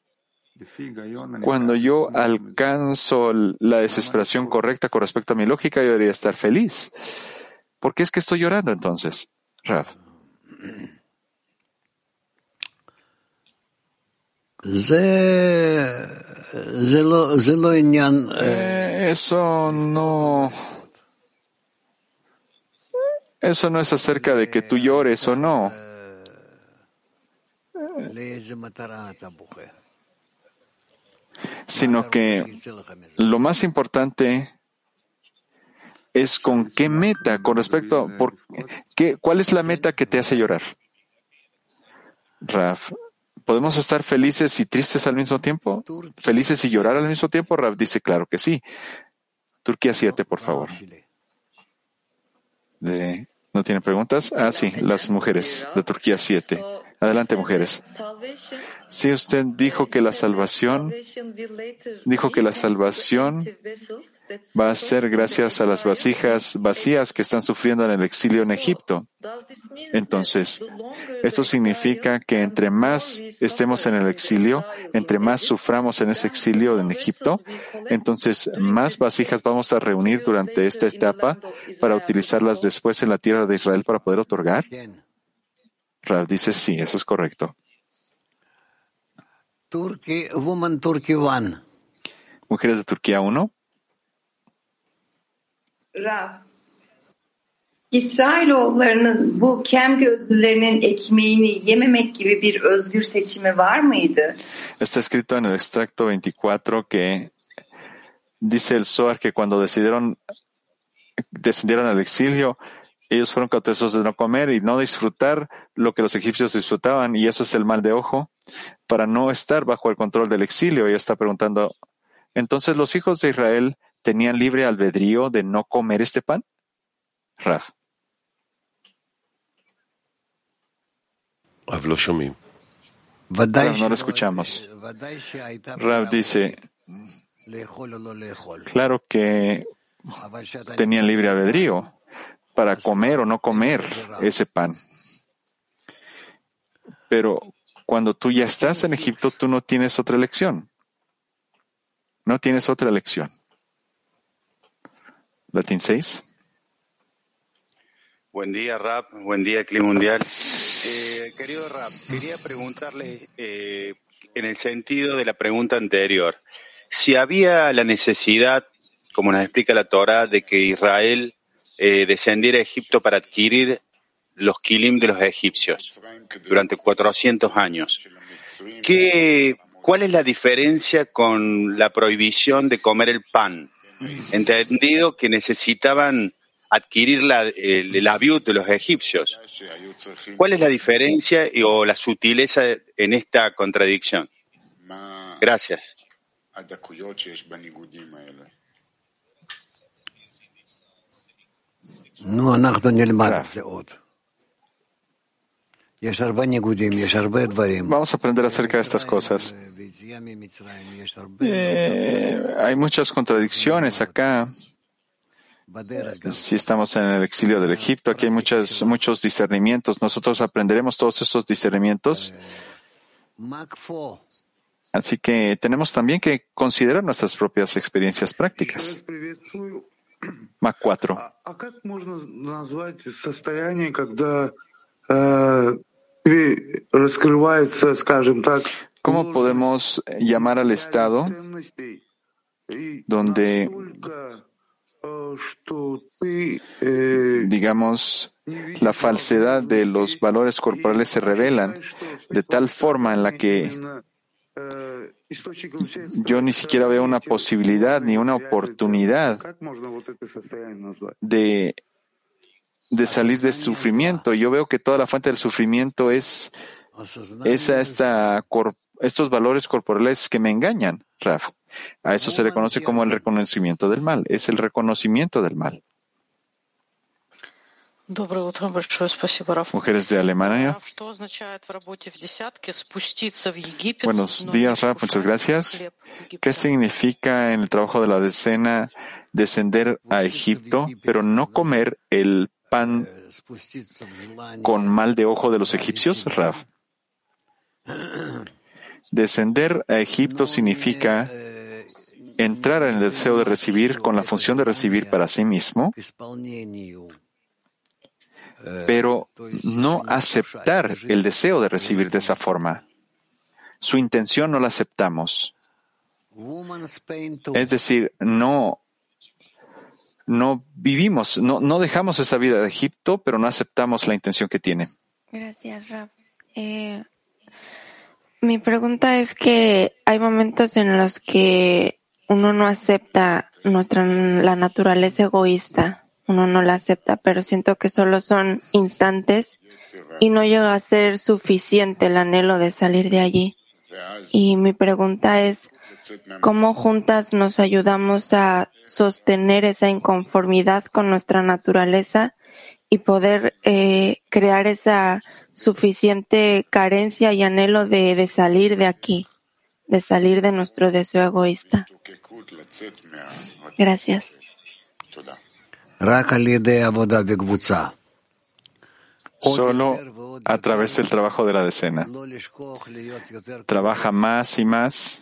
cuando yo alcanzo la desesperación correcta con respecto a mi lógica, yo debería estar feliz. ¿Por qué es que estoy llorando entonces? Rav. Eh, eso no. Eso no es acerca de que tú llores o no. Sino que lo más importante es con qué meta, con respecto a por qué, cuál es la meta que te hace llorar. Raf, ¿podemos estar felices y tristes al mismo tiempo? ¿Felices y llorar al mismo tiempo? Raf dice, claro que sí. Turquía 7, por favor. De, ¿No tiene preguntas? Ah, sí, las mujeres de Turquía 7. Adelante, mujeres. Sí, usted dijo que la salvación, dijo que la salvación va a ser gracias a las vasijas vacías que están sufriendo en el exilio en Egipto. Entonces, esto significa que entre más estemos en el exilio, entre más suframos en ese exilio en Egipto, entonces más vasijas vamos a reunir durante esta etapa para utilizarlas después en la tierra de Israel para poder otorgar. Rav dice sí, eso es correcto. Mujeres de Turquía 1. Está escrito en el extracto 24 que dice el Zohar que cuando decidieron descendieron al exilio, ellos fueron cautelosos de no comer y no disfrutar lo que los egipcios disfrutaban, y eso es el mal de ojo, para no estar bajo el control del exilio. Ella está preguntando, entonces los hijos de Israel tenían libre albedrío de no comer este pan? Raf. no lo escuchamos. Rav dice, claro que tenían libre albedrío para comer o no comer ese pan. Pero cuando tú ya estás en Egipto, tú no tienes otra elección. No tienes otra elección. Latín 6. Buen día, Rap. Buen día, Clima Mundial. Eh, querido Rap, quería preguntarle eh, en el sentido de la pregunta anterior, si había la necesidad, como nos explica la Torah, de que Israel eh, descendiera a Egipto para adquirir los kilim de los egipcios durante 400 años. ¿Qué, ¿Cuál es la diferencia con la prohibición de comer el pan? Entendido que necesitaban adquirir la, el, el de los egipcios. ¿Cuál es la diferencia o la sutileza en esta contradicción? Gracias. Vamos a aprender acerca de estas cosas. Eh, hay muchas contradicciones acá. Si estamos en el exilio del Egipto, aquí hay muchos, muchos discernimientos. Nosotros aprenderemos todos esos discernimientos. Así que tenemos también que considerar nuestras propias experiencias prácticas. Mac 4. ¿Cómo podemos llamar al estado donde, digamos, la falsedad de los valores corporales se revelan de tal forma en la que yo ni siquiera veo una posibilidad ni una oportunidad de, de salir del sufrimiento. Yo veo que toda la fuente del sufrimiento es, esa, esta, estos valores corporales que me engañan, Raf. A eso se le conoce como el reconocimiento del mal. Es el reconocimiento del mal. Mujeres de Alemania. Buenos días, Raf. Muchas gracias. ¿Qué significa en el trabajo de la decena descender a Egipto, pero no comer el pan con mal de ojo de los egipcios, Raf? Descender a Egipto significa entrar en el deseo de recibir con la función de recibir para sí mismo pero no aceptar el deseo de recibir de esa forma. Su intención no la aceptamos. Es decir, no, no vivimos, no, no dejamos esa vida de Egipto, pero no aceptamos la intención que tiene. Gracias, Rab. Eh, mi pregunta es que hay momentos en los que uno no acepta nuestra la naturaleza egoísta, uno no la acepta, pero siento que solo son instantes y no llega a ser suficiente el anhelo de salir de allí. Y mi pregunta es, ¿cómo juntas nos ayudamos a sostener esa inconformidad con nuestra naturaleza y poder eh, crear esa suficiente carencia y anhelo de, de salir de aquí, de salir de nuestro deseo egoísta? Gracias. Solo a través del trabajo de la decena. Trabaja más y más.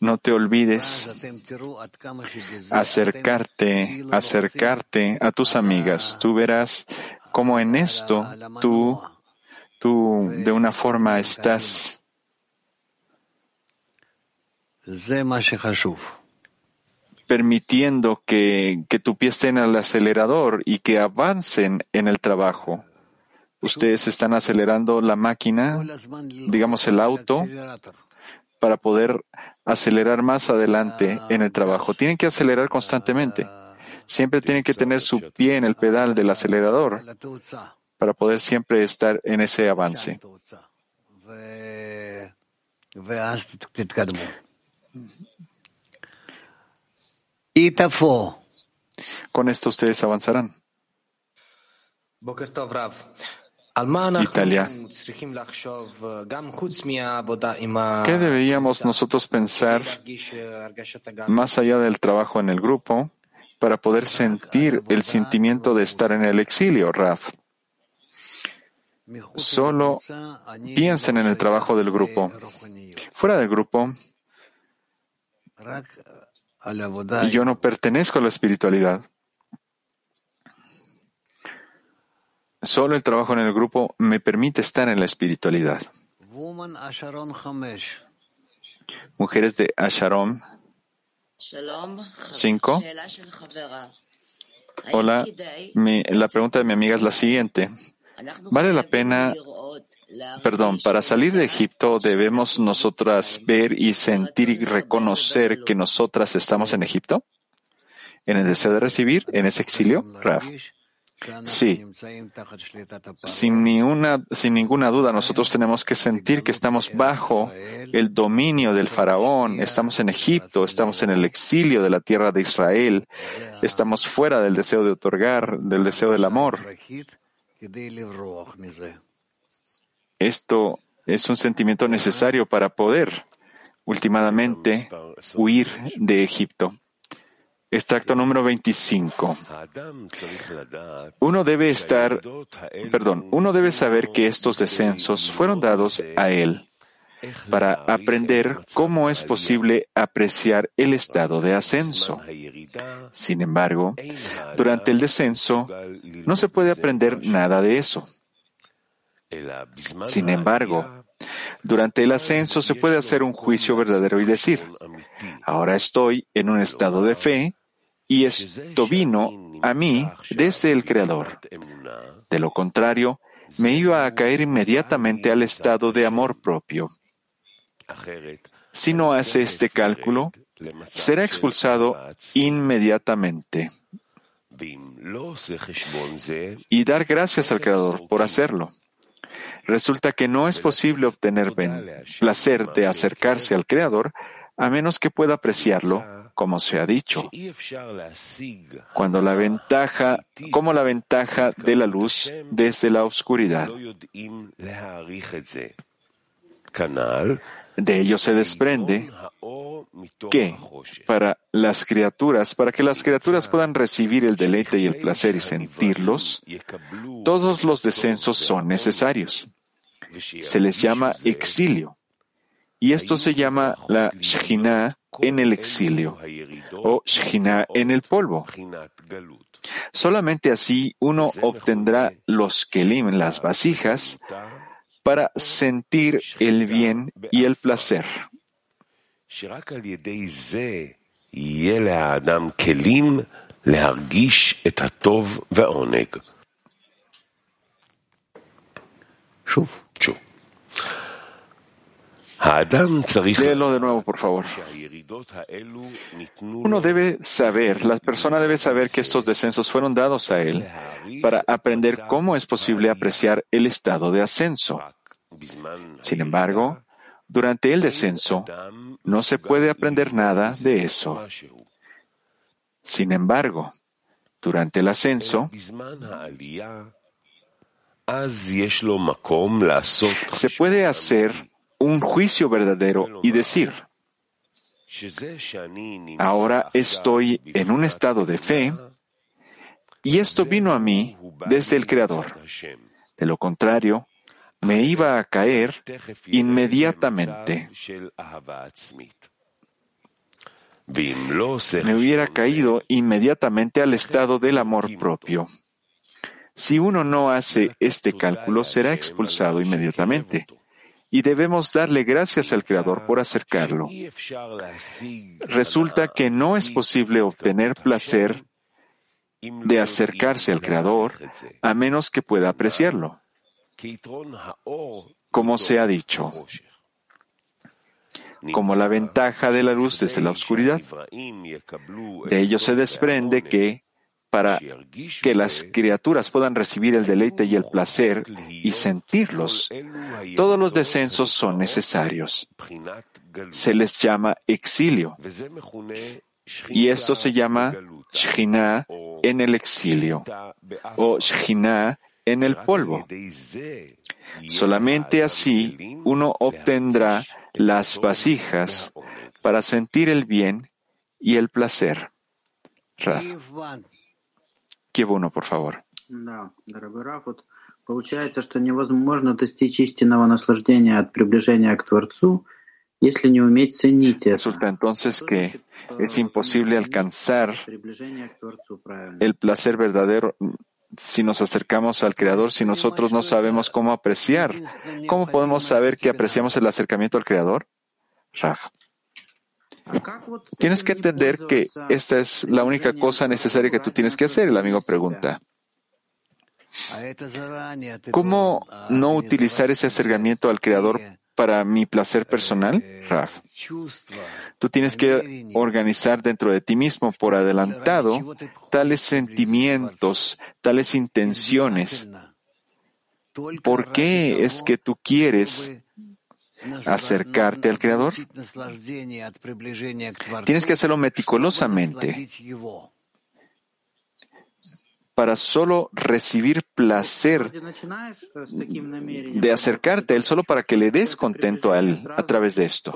No te olvides acercarte, acercarte a tus amigas. Tú verás cómo en esto tú, tú de una forma estás permitiendo que, que tu pie esté en el acelerador y que avancen en el trabajo. Ustedes están acelerando la máquina, digamos el auto, para poder acelerar más adelante en el trabajo. Tienen que acelerar constantemente. Siempre tienen que tener su pie en el pedal del acelerador para poder siempre estar en ese avance. Con esto ustedes avanzarán. Italia. ¿Qué deberíamos nosotros pensar más allá del trabajo en el grupo para poder sentir el sentimiento de estar en el exilio, Raf? Solo piensen en el trabajo del grupo. Fuera del grupo, yo no pertenezco a la espiritualidad. Solo el trabajo en el grupo me permite estar en la espiritualidad. Mujeres de Asharon 5. Hola, la pregunta de mi amiga es la siguiente. ¿Vale la pena, perdón, para salir de Egipto debemos nosotras ver y sentir y reconocer que nosotras estamos en Egipto? ¿En el deseo de recibir, en ese exilio? Raf. Sí, sin, ninguna, sin ninguna duda nosotros tenemos que sentir que estamos bajo el dominio del faraón, estamos en Egipto, estamos en el exilio de la tierra de Israel, estamos fuera del deseo de otorgar, del deseo del amor. Esto es un sentimiento necesario para poder, últimamente, huir de Egipto. Extracto número 25. Uno debe estar, perdón, uno debe saber que estos descensos fueron dados a él para aprender cómo es posible apreciar el estado de ascenso. Sin embargo, durante el descenso no se puede aprender nada de eso. Sin embargo, durante el ascenso se puede hacer un juicio verdadero y decir, ahora estoy en un estado de fe y esto vino a mí desde el Creador. De lo contrario, me iba a caer inmediatamente al estado de amor propio. Si no hace este cálculo, será expulsado inmediatamente. Y dar gracias al Creador por hacerlo. Resulta que no es posible obtener placer de acercarse al Creador a menos que pueda apreciarlo como se ha dicho, cuando la ventaja, como la ventaja de la luz desde la oscuridad. De ello se desprende que para las criaturas, para que las criaturas puedan recibir el deleite y el placer y sentirlos, todos los descensos son necesarios. Se les llama exilio. Y esto se llama la Shekhinah en el exilio o Shekhinah en el polvo. Solamente así uno obtendrá los kelim, las vasijas, para sentir el bien y el placer. Léelo de nuevo, por favor. Uno debe saber, la persona debe saber que estos descensos fueron dados a él para aprender cómo es posible apreciar el estado de ascenso. Sin embargo, durante el descenso no se puede aprender nada de eso. Sin embargo, durante el ascenso, se puede hacer un juicio verdadero y decir, ahora estoy en un estado de fe y esto vino a mí desde el Creador. De lo contrario, me iba a caer inmediatamente. Me hubiera caído inmediatamente al estado del amor propio. Si uno no hace este cálculo, será expulsado inmediatamente y debemos darle gracias al Creador por acercarlo. Resulta que no es posible obtener placer de acercarse al Creador a menos que pueda apreciarlo. Como se ha dicho, como la ventaja de la luz desde la oscuridad. De ello se desprende que para que las criaturas puedan recibir el deleite y el placer y sentirlos, todos los descensos son necesarios. Se les llama exilio. Y esto se llama Shina en el exilio o Shina en el polvo. Solamente así uno obtendrá las vasijas para sentir el bien y el placer. Qué bueno, por favor. Да, дорогой Раф, вот получается, что невозможно достичь истинного наслаждения от приближения к Творцу, если не уметь ценить это. Resulta entonces que es imposible alcanzar el placer verdadero si nos acercamos al Creador, si nosotros no sabemos cómo apreciar. ¿Cómo podemos saber que apreciamos el acercamiento al Creador? Raf. Tienes que entender que esta es la única cosa necesaria que tú tienes que hacer, el amigo pregunta. ¿Cómo no utilizar ese acercamiento al Creador para mi placer personal, Raf? Tú tienes que organizar dentro de ti mismo por adelantado tales sentimientos, tales intenciones. ¿Por qué es que tú quieres acercarte al Creador, tienes que hacerlo meticulosamente para solo recibir placer de acercarte a Él, solo para que le des contento a Él a través de esto.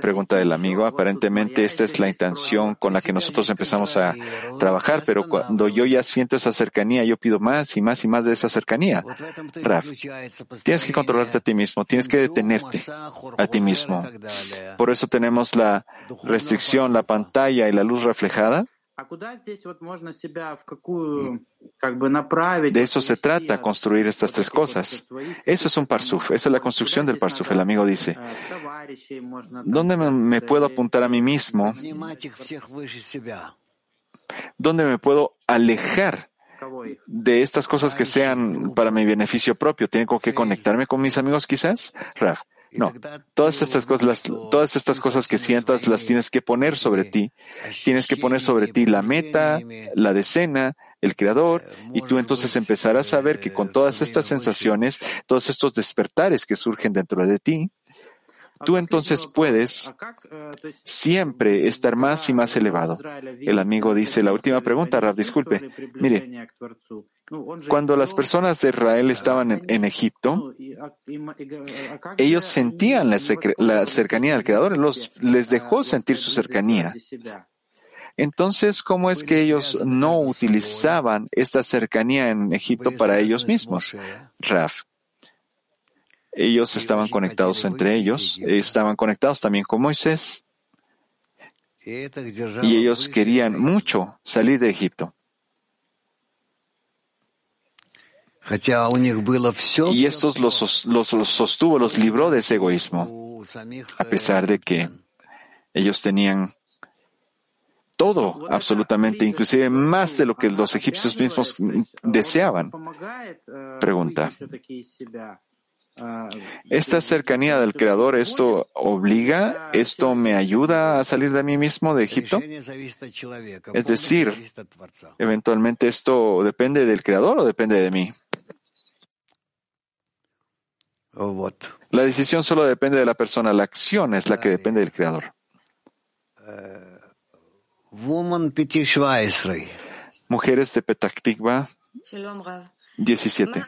Pregunta del amigo, aparentemente esta es la intención con la que nosotros empezamos a trabajar, pero cuando yo ya siento esa cercanía, yo pido más y más y más de esa cercanía. Raf, tienes que controlarte a ti mismo, tienes que detenerte a ti mismo. Por eso tenemos la restricción, la pantalla y la luz reflejada de eso se trata, construir estas tres cosas. Eso es un parsuf, esa es la construcción del parsuf. El amigo dice, ¿dónde me puedo apuntar a mí mismo? ¿Dónde me puedo alejar de estas cosas que sean para mi beneficio propio? ¿Tengo que conectarme con mis amigos quizás? Raf, no, todas estas cosas, todas estas cosas que sientas las tienes que poner sobre ti. Tienes que poner sobre ti la meta, la decena, el creador, y tú entonces empezarás a ver que con todas estas sensaciones, todos estos despertares que surgen dentro de ti, tú entonces puedes siempre estar más y más elevado. El amigo dice, la última pregunta, Rab, disculpe. Mire, cuando las personas de Israel estaban en, Egipto, ellos sentían la, cercanía del Creador, los, les dejó sentir su cercanía. Entonces, ¿cómo es que ellos no utilizaban esta cercanía en Egipto para ellos mismos? Raf. Ellos estaban conectados entre ellos, estaban conectados también con Moisés. Y ellos querían mucho salir de Egipto. Y estos los, los, los sostuvo, los libró de ese egoísmo, a pesar de que ellos tenían todo, absolutamente, inclusive más de lo que los egipcios mismos deseaban. Pregunta. Esta cercanía del Creador, ¿esto obliga? ¿Esto me ayuda a salir de mí mismo de Egipto? Es decir, eventualmente esto depende del Creador o depende de mí. La decisión solo depende de la persona, la acción es la que depende del Creador. Mujeres de Petactigba 17.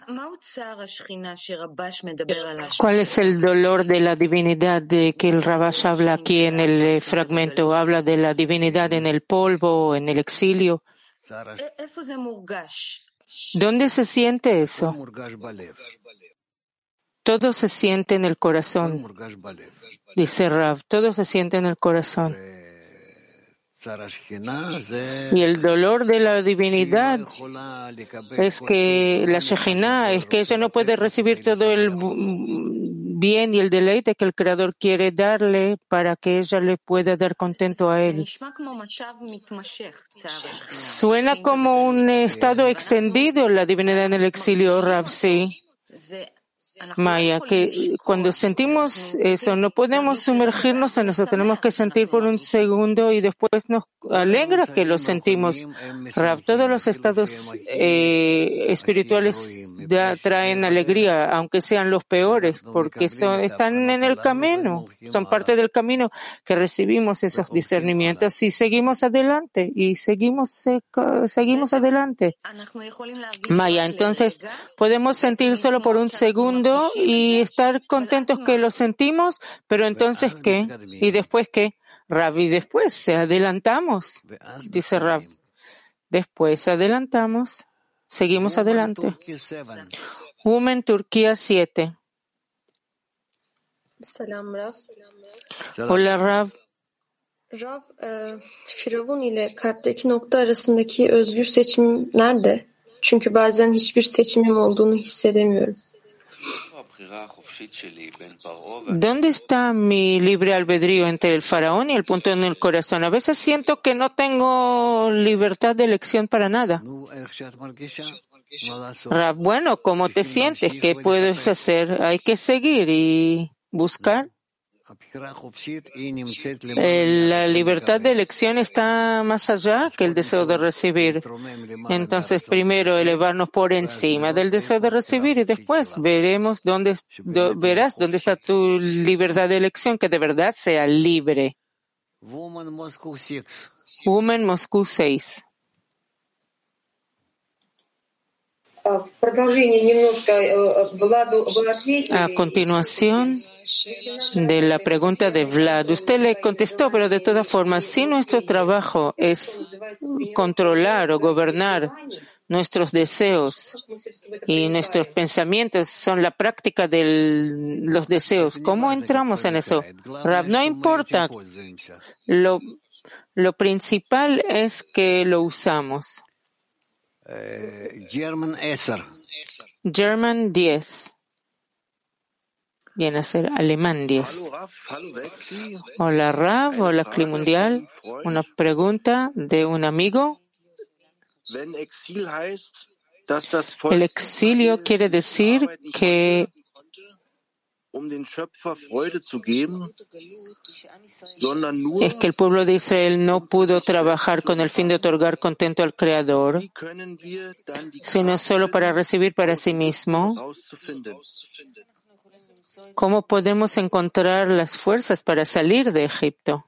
¿Cuál es el dolor de la divinidad de que el Rabash habla aquí en el eh, fragmento? ¿Habla de la divinidad en el polvo, en el exilio? ¿Dónde se siente eso? Todo se siente en el corazón, dice Rav, todo se siente en el corazón. Y el dolor de la divinidad es que la Shekhinah es que ella no puede recibir todo el bien y el deleite que el Creador quiere darle para que ella le pueda dar contento a él. Suena como un estado extendido la divinidad en el exilio, Rav, sí. Maya, que cuando sentimos eso no podemos sumergirnos en eso, tenemos que sentir por un segundo y después nos alegra que lo sentimos. Rav, todos los estados eh, espirituales ya traen alegría, aunque sean los peores, porque son, están en el camino, son parte del camino que recibimos esos discernimientos y seguimos adelante y seguimos, seguimos adelante. Maya, entonces podemos sentir solo por un segundo y estar contentos que lo sentimos, pero entonces ¿qué? ¿Y después qué? Rabi, después se adelantamos, dice Rab. Después adelantamos, seguimos adelante. Women Turquía 7. Hola Rab. Rav, e, Firavun ile kalpteki nokta arasındaki özgür seçim nerede? Çünkü bazen hiçbir seçimim olduğunu hissedemiyorum. ¿Dónde está mi libre albedrío entre el faraón y el punto en el corazón? A veces siento que no tengo libertad de elección para nada. Bueno, ¿cómo te sientes? ¿Qué puedes hacer? Hay que seguir y buscar. La libertad de elección está más allá que el deseo de recibir. Entonces, primero elevarnos por encima del deseo de recibir y después veremos dónde, verás dónde está tu libertad de elección, que de verdad sea libre. Woman Moscú 6. A continuación de la pregunta de Vlad, usted le contestó, pero de todas formas, si nuestro trabajo es controlar o gobernar nuestros deseos y nuestros pensamientos son la práctica de los deseos, ¿cómo entramos en eso? no importa. Lo, lo principal es que lo usamos. German 10. German 10. Viene a ser alemán 10. Hola Rav, hola Cli Mundial. Una pregunta de un amigo. El exilio quiere decir que es que el pueblo de Israel no pudo trabajar con el fin de otorgar contento al Creador, sino solo para recibir para sí mismo. ¿Cómo podemos encontrar las fuerzas para salir de Egipto?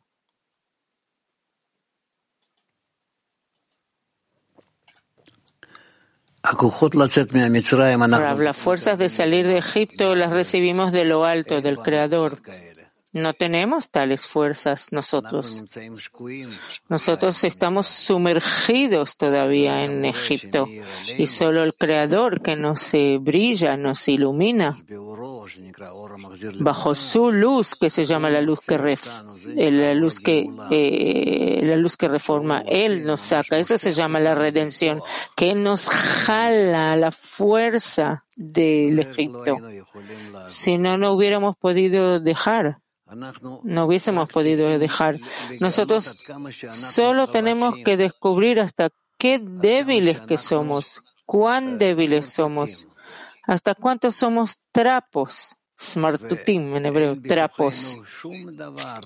Las fuerzas de salir de Egipto las recibimos de lo alto, del Creador. No tenemos tales fuerzas nosotros. Nosotros estamos sumergidos todavía en Egipto y solo el Creador que nos eh, brilla, nos ilumina. Bajo su luz que se llama la luz que eh, la luz que eh, la luz que reforma él nos saca. Eso se llama la redención que nos jala la fuerza del Egipto. Si no no hubiéramos podido dejar no hubiésemos podido dejar. Nosotros solo tenemos que descubrir hasta qué débiles que somos, cuán débiles somos, hasta cuántos somos trapos smartutim en hebreo, trapos,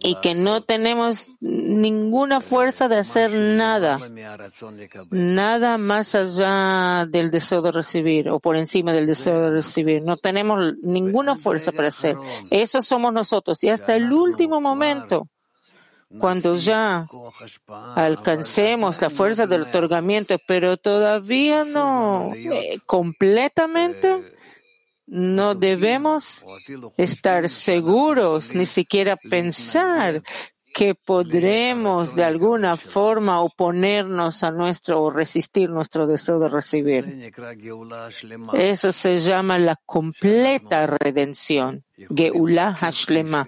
y que no tenemos ninguna fuerza de hacer nada, nada más allá del deseo de recibir o por encima del deseo de recibir. No tenemos ninguna fuerza para hacer. Eso somos nosotros. Y hasta el último momento, cuando ya alcancemos la fuerza del otorgamiento, pero todavía no eh, completamente, no debemos estar seguros, ni siquiera pensar que podremos de alguna forma oponernos a nuestro o resistir nuestro deseo de recibir. Eso se llama la completa redención, Geulah Hashlema,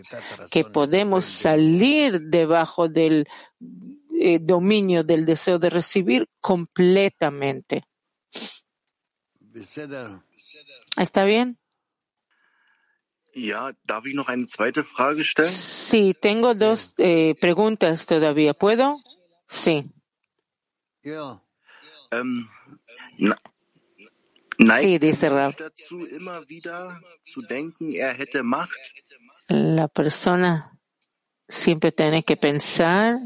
que podemos salir debajo del eh, dominio del deseo de recibir completamente. ¿Está bien? Sí, tengo dos eh, preguntas todavía. ¿Puedo? Sí. Ähm, sí, dice Rab. Er la persona siempre tiene que pensar,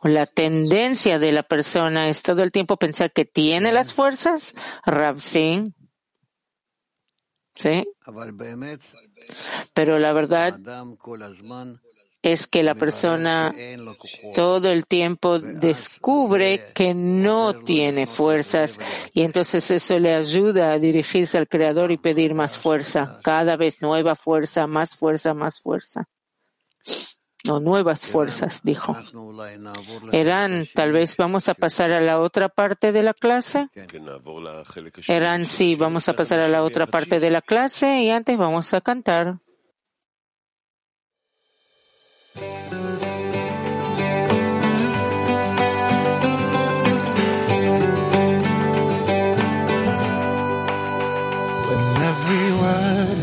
o la tendencia de la persona es todo el tiempo pensar que tiene las fuerzas. Rab, sí. ¿Sí? Pero la verdad es que la persona todo el tiempo descubre que no tiene fuerzas y entonces eso le ayuda a dirigirse al Creador y pedir más fuerza, cada vez nueva fuerza, más fuerza, más fuerza o nuevas fuerzas, dijo. Eran, tal vez vamos a pasar a la otra parte de la clase. Eran, sí, vamos a pasar a la otra parte de la clase y antes vamos a cantar.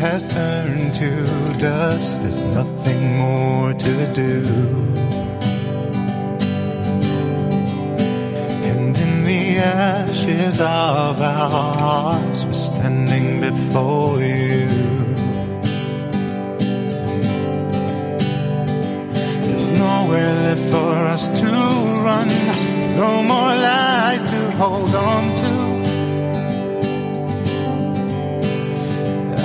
has turned to dust, there's nothing more to do. And in the ashes of our hearts, we're standing before you. There's nowhere left for us to run, no more lies to hold on to.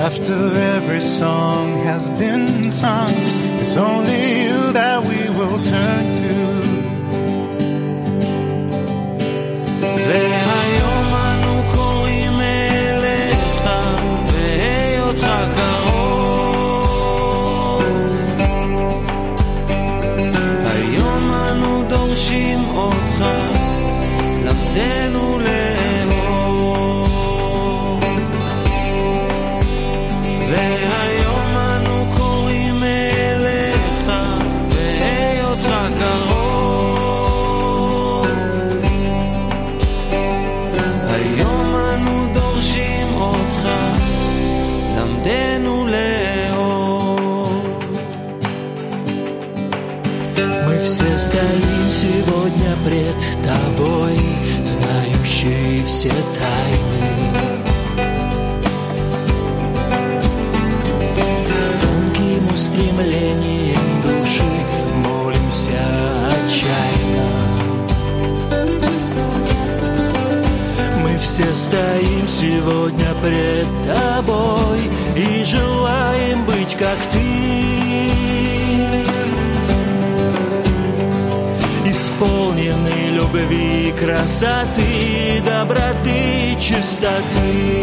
After every song has been sung, it's only you that we will turn to. Все тайны. Тонким устремлением души молимся отчаянно. Мы все стоим сегодня пред тобой и желаем быть как ты. Исполнены любви, красоты, доброты, чистоты.